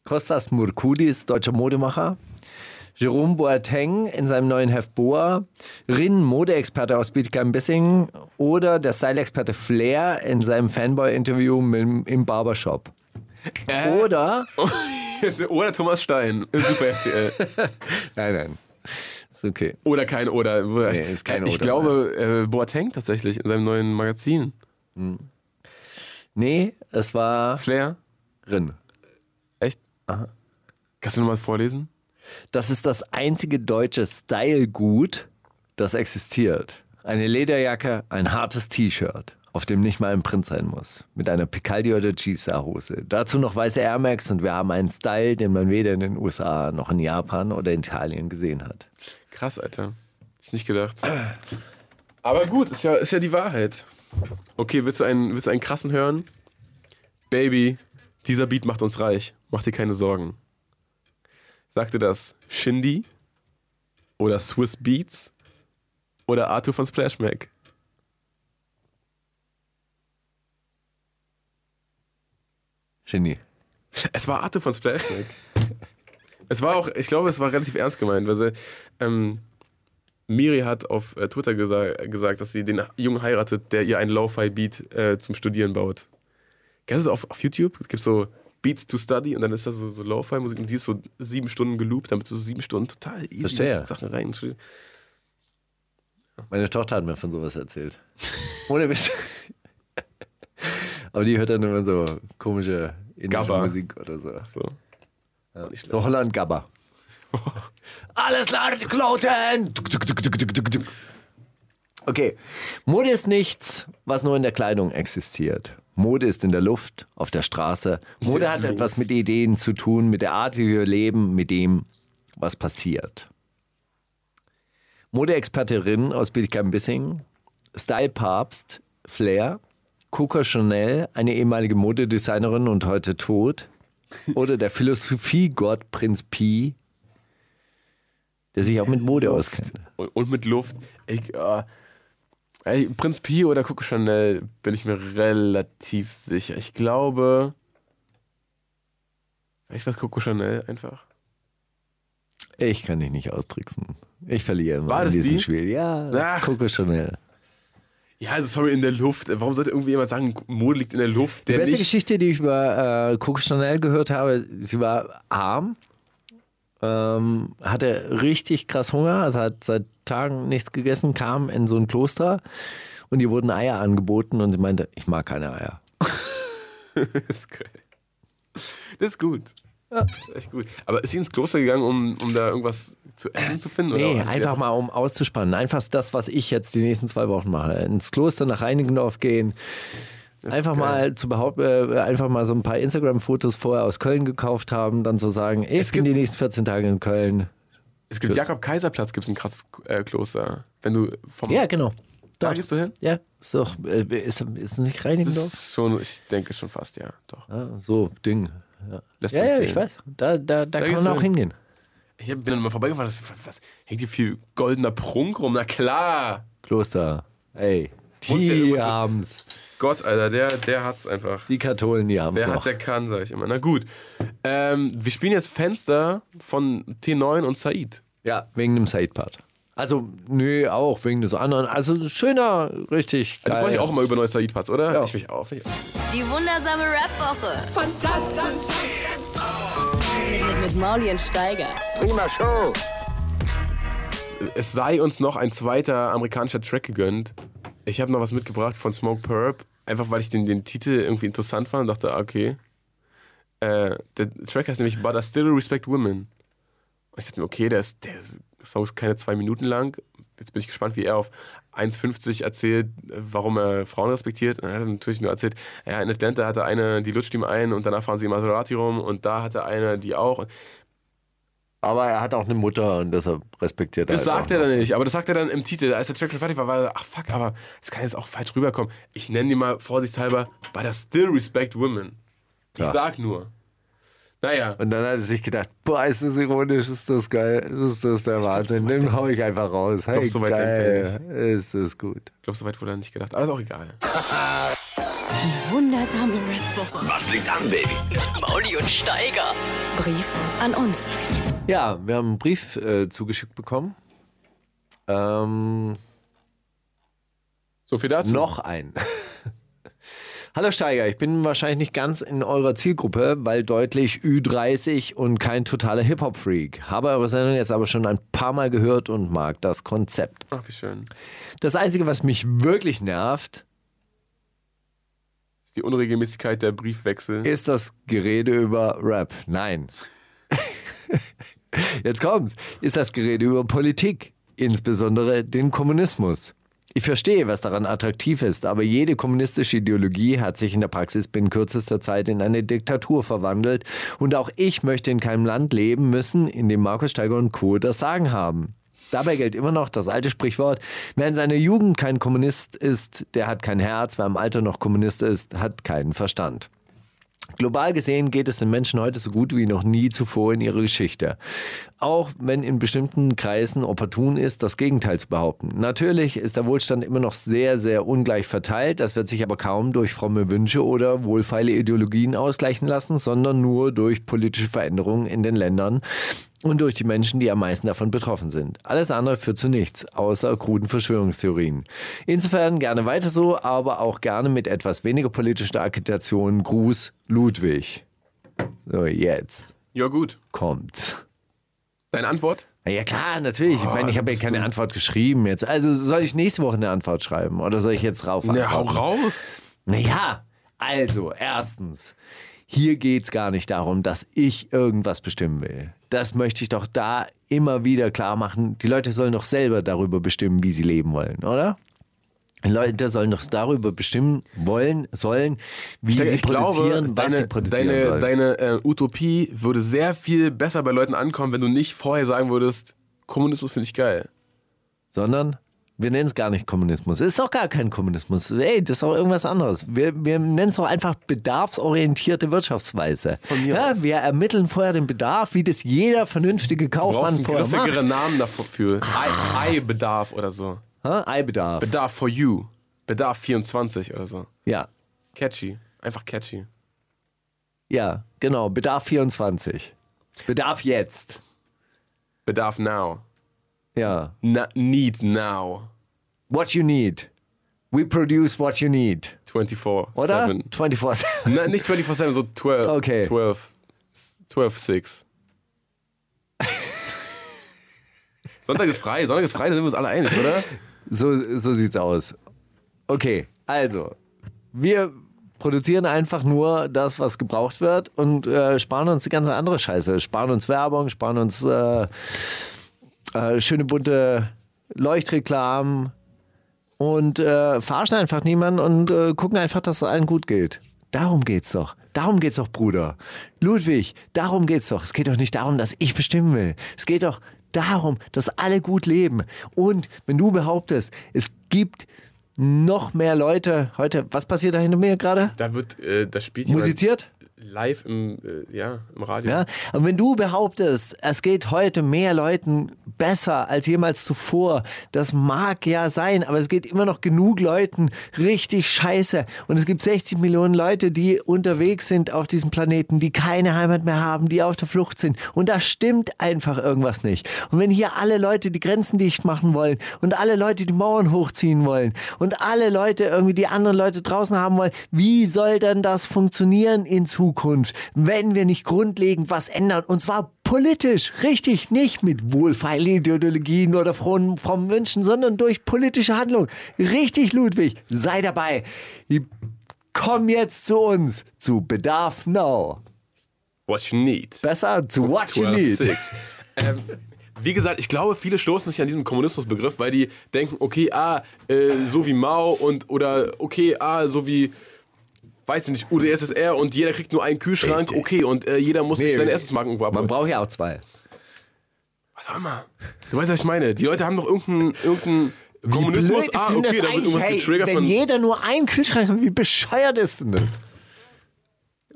Kostas Murkudis, deutscher Modemacher. Jerome Boateng in seinem neuen Heft Boa, Rin, Modeexperte aus Bietigheim-Bissingen oder der Style-Experte Flair in seinem Fanboy-Interview im Barbershop. Oder, oder Thomas Stein im Super RTL. nein, nein, ist okay. Oder kein Oder. Nee, ist kein ich Oder, glaube, äh, Boateng tatsächlich in seinem neuen Magazin. Nee, es war Flair? Rin. Echt? Kannst du nochmal vorlesen? Das ist das einzige deutsche Stylegut, das existiert. Eine Lederjacke, ein hartes T-Shirt, auf dem nicht mal ein Print sein muss. Mit einer Picaldi oder G-Star-Hose. Dazu noch weiße Air Max und wir haben einen Style, den man weder in den USA noch in Japan oder Italien gesehen hat. Krass, Alter. Ich nicht gedacht. Aber gut, ist ja, ist ja die Wahrheit. Okay, willst du, einen, willst du einen krassen hören? Baby, dieser Beat macht uns reich. Mach dir keine Sorgen. Sagte das Shindy oder Swiss Beats oder Arthur von Splash Mac? Genie. Es war Arthur von Splash Mac. es war auch, ich glaube, es war relativ ernst gemeint, weil sie, ähm, Miri hat auf äh, Twitter gesa gesagt, dass sie den Jungen heiratet, der ihr ein Lo-Fi-Beat äh, zum Studieren baut. Kennst du auf, auf YouTube? Es gibt so Beats to Study und dann ist da so, so Lo-Fi-Musik und die ist so sieben Stunden geloopt, damit du so sieben Stunden total easy Verstehe. Sachen rein. Meine Tochter hat mir von sowas erzählt. Ohne Witz. Aber die hört dann immer so komische indische Gabba. Musik oder so. So. Ja. So Holland Gabba. Alles Leute kloten! Okay. Mode ist nichts, was nur in der Kleidung existiert. Mode ist in der Luft, auf der Straße. Mode hat etwas mit Ideen zu tun, mit der Art, wie wir leben, mit dem, was passiert. Modeexpertin aus Bietigheim-Bissingen, Style-Papst, Flair, Coco Chanel, eine ehemalige Modedesignerin und heute tot, oder der Philosophiegott Prinz Pi, der sich auch mit Mode auskennt. Und, mit Luft. Ich, äh, ey, Prinz Pi oder Coco Chanel bin ich mir relativ sicher. Ich glaube. Vielleicht was Coco Chanel einfach. Ich kann dich nicht austricksen. Ich verliere immer War in diesem die? Spiel. Ja, das Ach. ist Coco Chanel. Ja, also sorry, in der Luft. Warum sollte irgendwie jemand sagen, Mode liegt in der Luft? Die Der beste nicht. Geschichte, die ich über äh, Coco Chanel gehört habe, sie war arm, ähm, hatte richtig krass Hunger, also hat seit Tagen nichts gegessen, kam in so ein Kloster und ihr wurden Eier angeboten und sie meinte, ich mag keine Eier. das ist geil. Das ist gut. Das ist echt gut. Aber ist sie ins Kloster gegangen, um, um da irgendwas zu essen zu finden? Nee, oder einfach mal um auszuspannen. Einfach das, was ich jetzt die nächsten zwei Wochen mache. Ins Kloster nach Reinigendorf gehen. Einfach mal zu behaupten, äh, einfach mal so ein paar Instagram-Fotos vorher aus Köln gekauft haben, dann so sagen, ich Es bin gibt- die nächsten 14 Tage in Köln. Es gibt Tschüss. Jakob-Kaiser-Platz, gibt es ein krasses äh, Kloster. Wenn du vom. Ja, genau. da gehst du hin? Ja, ist doch, äh, ist, ist nicht Reinigendorf? ist schon, ich denke schon fast, ja. Doch. Ja, so, Ding. Ja, ja, ja ich weiß. Da, da, da, kann gehst man auch hin. hingehen. Ich bin dann mal vorbeigefahren, das, was, was, hängt hier viel goldener Prunk rum? Na klar. Kloster. Ey, ja die mit- haben's. Gott, Alter, der, der hat's einfach. Die Katholen, die haben's Wer noch. hat, der kann, sag ich immer. Na gut. Ähm, wir spielen jetzt Fenster von T9 und Said. Ja, wegen dem Side-Part. Also, nö, auch wegen des anderen. Also, schöner, richtig Da geil. freue ich auch immer über neue Said-Parts, oder? Ja. Ich mich auch. Ich auch. Die wundersame Rap-Woche. Fantastisch. Mit, mit Mauli und Steiger. Prima Show. Es sei uns noch ein zweiter amerikanischer Track gegönnt. Ich habe noch was mitgebracht von Smoke Purp. Einfach weil ich den, den Titel irgendwie interessant fand und dachte, ah, okay. Äh, der Track heißt nämlich But I Still Respect Women. Und ich dachte mir, okay, der ist, der Song ist keine zwei Minuten lang. Jetzt bin ich gespannt, wie er auf 1,50 erzählt, äh, warum er Frauen respektiert. Und er hat natürlich nur erzählt, ja, in Atlanta hatte eine, die lutscht ihm ein und danach fahren sie in Maserati rum und da hatte eine, die auch. Aber er hat auch eine Mutter und deshalb respektiert Das er. halt sagt er dann nicht, aber das sagt er dann im Titel. Als der Track schon fertig war, war er, ach fuck, aber das kann jetzt auch falsch rüberkommen. Ich nenne die mal vorsichtshalber, but I still respect women. Ich Ja. sag nur. Naja, Und dann hat er sich gedacht, boah, ist das ironisch, ist das geil, ist das der glaub, Wahnsinn, so weit den hau ich einfach raus. Hey, glaub, so weit er geil, ist das gut. ich glaube, so weit wurde er nicht gedacht. Aber ist auch egal. Die wundersame Rap-Woche. Was liegt an, Baby? Mauli und Steiger. Brief an uns. Ja, wir haben einen Brief äh, zugeschickt bekommen. Ähm, So viel dazu. noch ein. Hallo Steiger, ich bin wahrscheinlich nicht ganz in eurer Zielgruppe, weil deutlich Ü30 und kein totaler Hip-Hop-Freak. Habe eure Sendung jetzt aber schon ein paar Mal gehört und mag das Konzept. Ach, wie schön. Das Einzige, was mich wirklich nervt, Die Unregelmäßigkeit der Briefwechsel. ist das Gerede über Rap. Nein. Jetzt kommt's. Ist das Gerede über Politik, insbesondere den Kommunismus. Ich verstehe, was daran attraktiv ist, aber jede kommunistische Ideologie hat sich in der Praxis binnen kürzester Zeit in eine Diktatur verwandelt und auch ich möchte in keinem Land leben müssen, in dem Markus Steiger und Co. das Sagen haben. Dabei gilt immer noch das alte Sprichwort, wer in seiner Jugend kein Kommunist ist, der hat kein Herz, wer im Alter noch Kommunist ist, hat keinen Verstand. Global gesehen geht es den Menschen heute so gut wie noch nie zuvor in ihrer Geschichte. Auch wenn in bestimmten Kreisen opportun ist, das Gegenteil zu behaupten. Natürlich ist der Wohlstand immer noch sehr, sehr ungleich verteilt. Das wird sich aber kaum durch fromme Wünsche oder wohlfeile Ideologien ausgleichen lassen, sondern nur durch politische Veränderungen in den Ländern und durch die Menschen, die am meisten davon betroffen sind. Alles andere führt zu nichts, außer kruden Verschwörungstheorien. Insofern gerne weiter so, aber auch gerne mit etwas weniger politischer Agitation. Gruß, Ludwig. So, jetzt Ja, gut. kommt. Deine Antwort? Ja klar, natürlich. Ich meine, ich habe ja keine Antwort geschrieben jetzt. Also soll ich nächste Woche eine Antwort schreiben oder soll ich jetzt rauf Ja, hau antworten? raus. Naja, also, erstens, hier geht es gar nicht darum, dass ich irgendwas bestimmen will. Das möchte ich doch da immer wieder klar machen. Die Leute sollen doch selber darüber bestimmen, wie sie leben wollen, oder? Die Leute sollen doch darüber bestimmen wollen, sollen, wie sie ich produzieren, glaube, was sie deine, produzieren deine, sollen. deine äh, Utopie würde sehr viel besser bei Leuten ankommen, wenn du nicht vorher sagen würdest, Kommunismus finde ich geil. sondern wir nennen es gar nicht Kommunismus. Es ist doch gar kein Kommunismus. Ey, das ist doch irgendwas anderes. Wir, wir nennen es doch einfach bedarfsorientierte Wirtschaftsweise. Von mir ja, aus. wir ermitteln vorher den Bedarf, wie das jeder vernünftige Du brauchst Kaufmann einen vorher macht. griffigeren Namen dafür. Ei- Ei-Bedarf oder so. Eibedarf. Bedarf for you. Bedarf 24 oder so. Ja, Catchy. Einfach catchy. ja, genau. Bedarf 24. Bedarf jetzt. Bedarf now. Ja. Na, need now. What you need. We produce what you need. 24. Oder? 7. 24. Na, nicht 24-7, so 12. Okay. 12. 12-6. Sonntag ist frei, Sonntag ist frei, da sind wir uns alle einig, oder? So, so sieht's aus. Okay, also, wir produzieren einfach nur das, was gebraucht wird und äh, sparen uns die ganze andere Scheiße. Sparen uns Werbung, sparen uns äh, äh, schöne bunte Leuchtreklamen und äh, verarschen einfach niemanden und äh, gucken einfach, dass es allen gut geht. Darum geht's doch. Darum geht's doch, Bruder. Ludwig, darum geht's doch. Es geht doch nicht darum, dass ich bestimmen will. Es geht doch darum, dass alle gut leben. Und wenn du behauptest, es gibt noch mehr Leute heute, was passiert da hinter mir gerade? Da wird, äh, da spielt jemand Musiziert? Live im, äh, ja, im Radio. Ja, und wenn du behauptest, es geht heute mehr Leuten besser als jemals zuvor, das mag ja sein, aber es geht immer noch genug Leuten richtig scheiße. Und es gibt 60 Millionen Leute, die unterwegs sind auf diesem Planeten, die keine Heimat mehr haben, die auf der Flucht sind. Und da stimmt einfach irgendwas nicht. Und wenn hier alle Leute die Grenzen dicht machen wollen und alle Leute die Mauern hochziehen wollen und alle Leute irgendwie die anderen Leute draußen haben wollen, wie soll denn das funktionieren in Zukunft, wenn wir nicht grundlegend was ändern? Und zwar politisch, richtig, nicht mit wohlfeilen Ideologien oder frommen, frommen Wünschen, sondern durch politische Handlung. Richtig, Ludwig, sei dabei. Komm jetzt zu uns, zu Bedarf Now. What you need. Besser, zu What You 12, Need. 6. Ähm, wie gesagt, ich glaube, viele stoßen sich an diesem Kommunismusbegriff, weil die denken, okay, ah, äh, so wie Mao und oder okay, ah, so wie weiß ich nicht, UdSSR und jeder kriegt nur einen Kühlschrank, Richtig. okay, und äh, jeder muss sich Nee, seine Essensmarken irgendwo Man abholen. braucht ja auch zwei. Was auch immer. Du weißt, was ich meine. Die Leute haben doch irgendeinen irgendein Kommunismus. ah, okay, da wird irgendwas getriggert wenn jeder nur einen Kühlschrank hat, wie bescheuert ist denn das?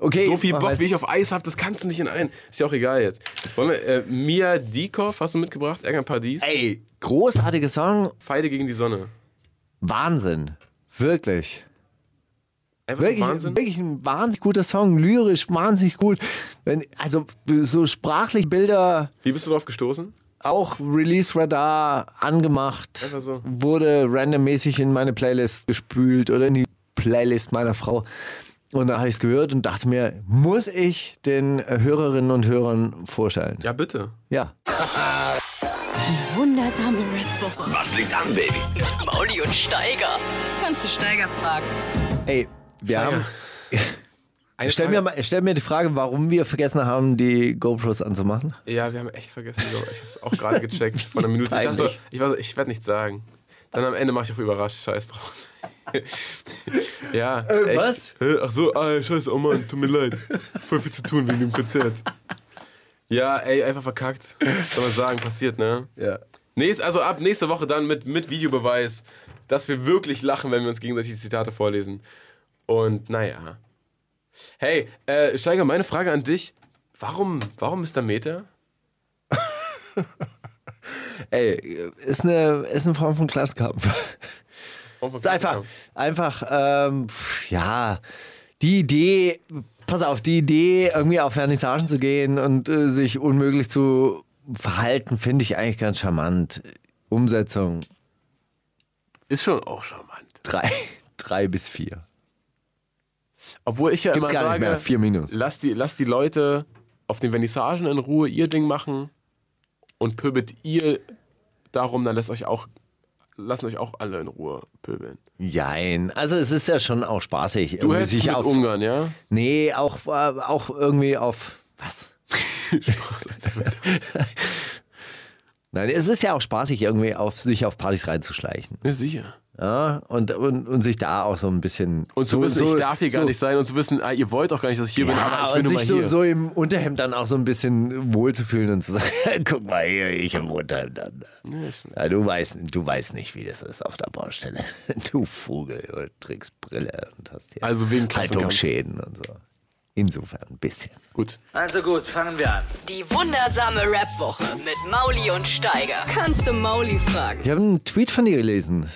Okay, so viel Bock, weiter. wie ich auf Eis habe, das kannst du nicht in einen. Ist ja auch egal jetzt. Wollen wir, äh, Mia Dikov hast du mitgebracht? Ärger ein paar Dies. Ey, großartiger Song, Pfeile gegen die Sonne. Wahnsinn. Wirklich. Einfach Wirklich, Wahnsinn. wirklich ein wahnsinnig guter Song, lyrisch wahnsinnig gut. Wenn, also so sprachlich Bilder Wie bist du drauf gestoßen? auch Release Radar angemacht, Einfach so. wurde randommäßig in meine Playlist gespült oder in die Playlist meiner Frau. Und da habe ich es gehört und dachte mir, muss ich den Hörerinnen und Hörern vorstellen? Ja, bitte. Ja. Wundersame Rap-Woche. Was liegt an, Baby? Mauli und Steiger. Kannst du Steiger fragen? Ey, wir Steiger, haben. Stell Frage- mir, mal, stell mir die Frage, warum wir vergessen haben, die GoPros anzumachen. Ja, wir haben echt vergessen. Ich habe es auch gerade gecheckt vor einer Minute. Ich dachte, so, ich, so, ich werde nichts sagen. Dann am Ende mache ich auf überrascht. Scheiß drauf. ja. echt. was? Ach so, ah, scheiße, oh Mann, tut mir leid. Voll viel zu tun wegen dem Konzert. Ja, ey, einfach verkackt. Soll man sagen, passiert, ne? Ja. Nächst, also ab nächste Woche dann mit, mit Videobeweis, dass wir wirklich lachen, wenn wir uns gegenseitig die Zitate vorlesen. Und naja. Hey, äh, Steiger, meine Frage an dich. Warum, warum Mr. Meter? Ey, ist eine, ist eine Form von Klassenkampf. Ist einfach, einfach, ähm, ja, die Idee, pass auf, die Idee, irgendwie auf Vernissagen zu gehen und äh, sich unmöglich zu verhalten, finde ich eigentlich ganz charmant. Umsetzung Ist schon auch charmant. drei, drei bis vier. Obwohl ich ja Gibt's immer sage, vier Minus. Lass, die, lass die Leute auf den Vernissagen in Ruhe ihr Ding machen und pöbelt ihr darum, dann lasst euch auch, lassen euch auch alle in Ruhe pöbeln. Jein, also es ist ja schon auch spaßig. Du hältst sich mit auf, Ungarn, ja? Nee, auch, äh, auch irgendwie auf, was? Nein, es ist ja auch spaßig, irgendwie auf sich auf Partys reinzuschleichen. Ja, sicher. Ja, und, und, und sich da auch so ein bisschen. Und zu so, wissen, so, ich darf hier gar so, nicht sein und zu wissen, ah, ihr wollt auch gar nicht, dass ich hier bin, aber Ja, ich bin und sich so, hier. so im Unterhemd dann auch so ein bisschen wohlzufühlen und zu sagen, guck mal hier, ich im Unterhemd dann. Ja, Ja, du, weißt, du weißt nicht, wie das ist auf der Baustelle. Du Vogel, du trägst Brille und hast hier Also wegen. Haltungsschäden und so. Insofern ein bisschen. Gut. Also gut, fangen wir an. Die wundersame Rap-Woche mit Mauli und Steiger. Kannst du Mauli fragen? Ich habe einen Tweet von dir gelesen.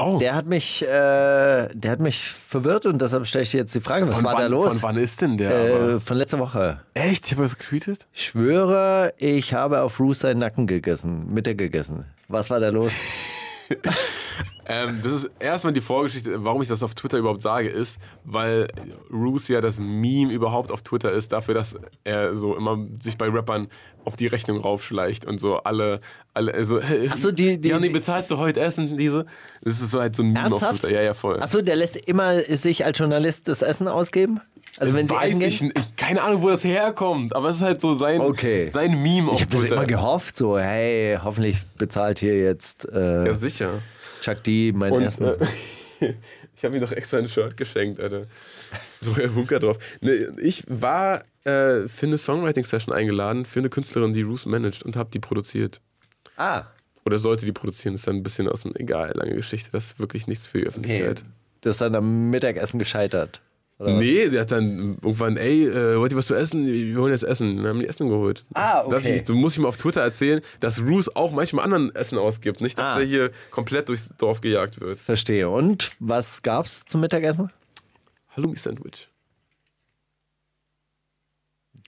Oh, Der hat mich, äh, der hat mich verwirrt und deshalb stelle ich dir jetzt die Frage, was von war wann, da los? Von wann ist denn der? Äh, von letzter Woche. Echt? Ich habe das getweetet? Ich schwöre, ich habe auf Roos seinen Nacken gegessen, Mittag gegessen. Was war da los? Ähm, das ist erstmal die Vorgeschichte, warum ich das auf Twitter überhaupt sage, ist, weil Roos ja das Meme überhaupt auf Twitter ist, dafür, dass er so immer sich bei Rappern auf die Rechnung raufschleicht und so alle, alle also, so, die- die- ja, nee, die- bezahlst du heute Essen, diese? Das ist so halt so ein Meme auf Ernsthaft? Twitter. Ja, ja, voll. Achso, der lässt immer sich als Journalist das Essen ausgeben? Also wenn sie Weiß essen ich, gehen? nicht. keine Ahnung, wo das herkommt, aber es ist halt so sein, Okay. sein Meme auf Ich habe das Twitter. immer gehofft, so, hey, hoffentlich bezahlt hier jetzt äh, Ja, sicher. Chuck D mein Und Essen. äh, ich habe ihm doch extra ein Shirt geschenkt, Alter. So ein Bunker drauf. Ne, ich war äh, für eine Songwriting-Session eingeladen, für eine Künstlerin, die Roos managt und habe die produziert. ah, Oder sollte die produzieren, ist dann ein bisschen aus dem, egal, lange Geschichte, das ist wirklich nichts für die okay. Öffentlichkeit. Das ist dann am Mittagessen gescheitert. Oder was? Nee, der hat dann irgendwann, ey, äh, wollt ihr was zu essen? Wir holen jetzt Essen. Dann haben die Essen geholt. Ah, okay. Das ich, so muss ich mal auf Twitter erzählen, dass Roos auch manchmal anderen Essen ausgibt. Nicht, dass Ah. der hier komplett durchs Dorf gejagt wird. Verstehe. Und was gab's zum Mittagessen? Halloumi-Sandwich.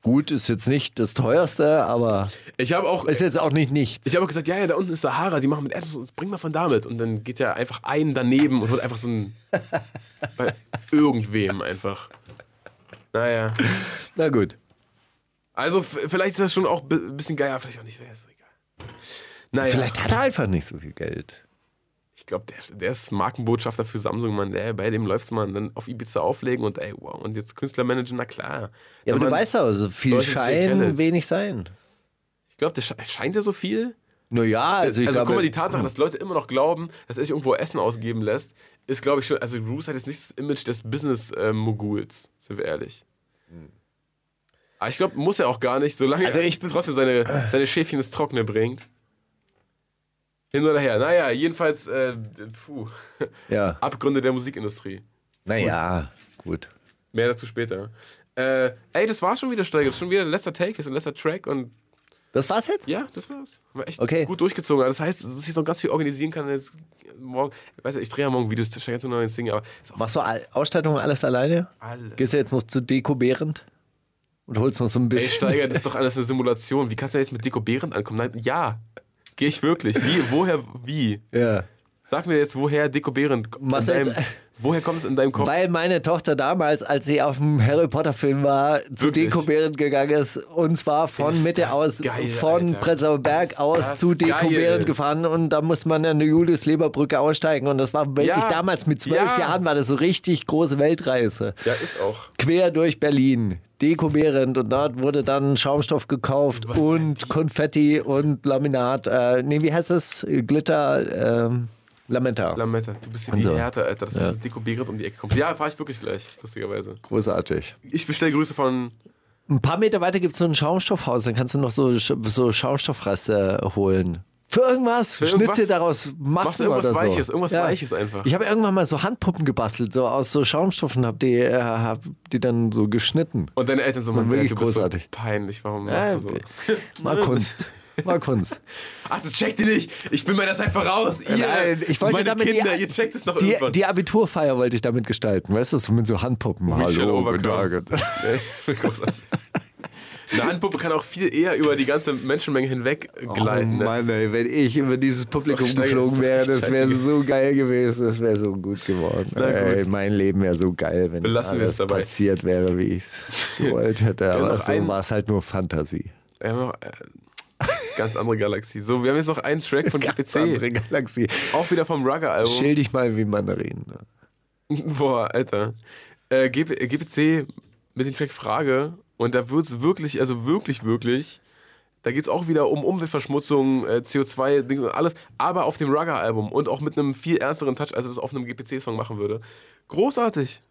Gut, ist jetzt nicht das teuerste, aber Ich habe auch, ist jetzt auch nicht nichts. Ich habe auch gesagt, ja, ja, da unten ist Sahara, die machen mit Essen, bring mal von da mit. Und dann geht er einfach ein daneben und holt einfach so ein. bei irgendwem einfach. Naja. Na gut. Also, vielleicht ist das schon auch ein bisschen geiler, vielleicht auch nicht. Ja, ist doch egal. Naja. Vielleicht hat er einfach nicht so viel Geld. Ich glaube, der, der ist Markenbotschafter für Samsung, Mann. Der, bei dem läuft's man dann auf Ibiza auflegen und ey, wow. Und jetzt Künstlermanager, na klar. Ja, aber du man- weißt auch, so viel Leute, die Schein, wenig sein. glaube, der sche- scheint ja so viel. Naja, also ich also glaube, guck mal, die Tatsache, dass Leute immer noch glauben, dass er sich irgendwo Essen ausgeben lässt, ist, glaube ich, schon. Also, Bruce hat jetzt nicht das Image des Business-Moguls, sind wir ehrlich. Aber ich glaube, muss er auch gar nicht, solange Also er ich bin- trotzdem seine, seine Schäfchen ins Trockene bringt. Hin oder her. Naja, jedenfalls, äh, puh. ja, Abgründe der Musikindustrie. naja, gut. Mehr dazu später. Äh, ey, das war schon wieder Steiger. Das ist schon wieder der letzter Take, ist ein letzter Track und Das war's jetzt? ja, das war's. War echt Okay. gut durchgezogen. Das heißt, dass ich noch ganz viel organisieren kann. Jetzt morgen, ich weiß nicht, ich drehe ja morgen Videos, das Steiger zu neuen Singen, aber ist auch Machst du All- Ausstattung alles alleine? alles. Gehst du jetzt noch zu Deko Behrend? Und holst noch so ein Ey, bisschen. Steiger, das ist doch alles eine Simulation. Wie kannst du jetzt mit Deko Behrend ankommen? Nein, ja. Gehe ich wirklich? Wie? Woher? Wie? ja. Sag mir jetzt, woher Deko Behrend in Was deinem, jetzt? Woher kommt es in deinem Kopf? Weil meine Tochter damals, als sie auf dem Harry Potter Film war, zu Wirklich? Deko Behrend gegangen ist und zwar von Ist Mitte das aus, geil, von Alter. Prenzlauer Berg Ist aus das zu Deko. Behrend gefahren und da musste man an der Julius-Leber-Brücke aussteigen und das war wirklich Ja. damals mit zwölf Ja. Jahren war das so richtig große Weltreise. ja, ist auch. Quer durch Berlin. Deko Behrend und dort wurde dann Schaumstoff gekauft Was und Konfetti und Laminat. Äh, nee, wie heißt es? Glitter, ähm, Lametta. Lametta, du bist ja Und die. Härte, Alter, dass Ja. du mit Deko Behrend um die Ecke kommst. Ja, fahr ich wirklich gleich, lustigerweise. Großartig. Ich bestelle Grüße von Ein paar Meter weiter gibt es so ein Schaumstoffhaus, dann kannst du noch so, so Schaumstoffreste holen. Für irgendwas, Für irgendwas? Schnitzel daraus, Masken Machst du irgendwas oder so. Weiches, irgendwas Weiches einfach. Ich habe irgendwann mal so Handpuppen gebastelt, so aus so Schaumstoffen, hab die, äh, hab die dann so geschnitten. Und deine Eltern so, Mann, wirklich bist großartig. so peinlich, warum Ja, machst du so? Mal Kunst. Mal Kunst. Ach, das checkt ihr nicht. Ich bin meiner Zeit voraus. Ihr, Nein, ich wollte meine damit die- Kinder, ihr checkt es noch Die, irgendwann. die Abiturfeier wollte ich damit gestalten, weißt du, so mit so Handpuppen. Michelle Hallo, guten. Tag. Eine Handpuppe kann auch viel eher über die ganze Menschenmenge hinweg gleiten. oh? Mann, ey, wenn ich über dieses Publikum geflogen wäre, das wäre so geil gewesen, das wäre so gut geworden. Gut. Ey, mein Leben wäre so geil, wenn Belassen alles passiert wäre, wie ich es gewollt hätte. Aber so war es halt nur Fantasie. Noch, äh, ganz andere Galaxie. So, wir haben jetzt noch einen Track von Ganz GPC. andere Galaxie. Auch wieder vom Rugger-Album. Schild dich mal wie Mandarinen. Boah, Alter. Äh, GP, äh, GPC mit dem Track Frage. Und da wird es wirklich, also wirklich, wirklich. Da geht es auch wieder um Umweltverschmutzung, äh, CO2, Dings und alles. Aber auf dem Rugger-Album und auch mit einem viel ernsteren Touch, als er das auf einem GPC-Song machen würde. Großartig.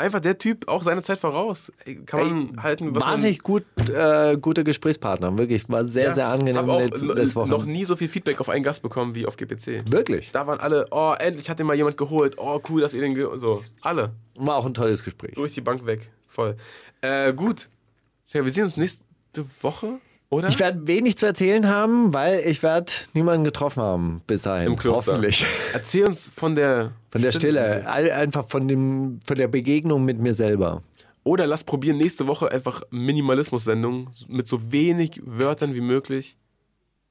Einfach der Typ auch seine Zeit voraus. Ey, kann man halten, was Wahnsinnig gut, äh, guter Gesprächspartner, wirklich. War sehr, man, sehr angenehm Hab auch letzte, n- letzte Woche. noch nie so viel Feedback auf einen Gast bekommen wie auf GPC. Wirklich. Da waren alle, oh, endlich hat den mal jemand geholt. Oh, cool, dass ihr den ge so. Alle. War auch ein tolles Gespräch. Durch die Bank weg. Voll. Äh, gut. Wir sehen uns nächste Woche, oder? Ich werde wenig zu erzählen haben, weil ich werde niemanden getroffen haben bis dahin. Im Kloster. Hoffentlich. Erzähl uns von der. Von der Stille. Einfach von, dem, von der Begegnung mit mir selber. Oder lass probieren, nächste Woche einfach Minimalismus-Sendung mit so wenig Wörtern wie möglich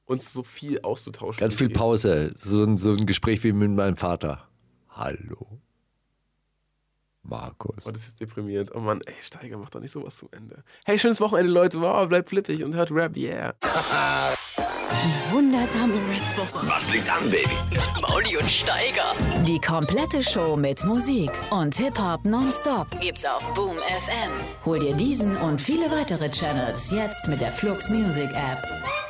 uns so viel auszutauschen. Ganz viel. Pause. So ein, so ein Gespräch wie mit meinem Vater. Hallo. Markus. Oh, das ist deprimierend. Oh Mann, ey, Steiger, mach doch nicht sowas zum Ende. Hey, schönes Wochenende, Leute. Wow, bleibt flippig und hört Rap, yeah. Wundersame Rap-Woche. Was liegt an, Baby? Mauli und Steiger. Die komplette Show mit Musik und Hip-Hop nonstop gibt's auf Boom FM. Hol dir diesen und viele weitere Channels jetzt mit der Flux Music App.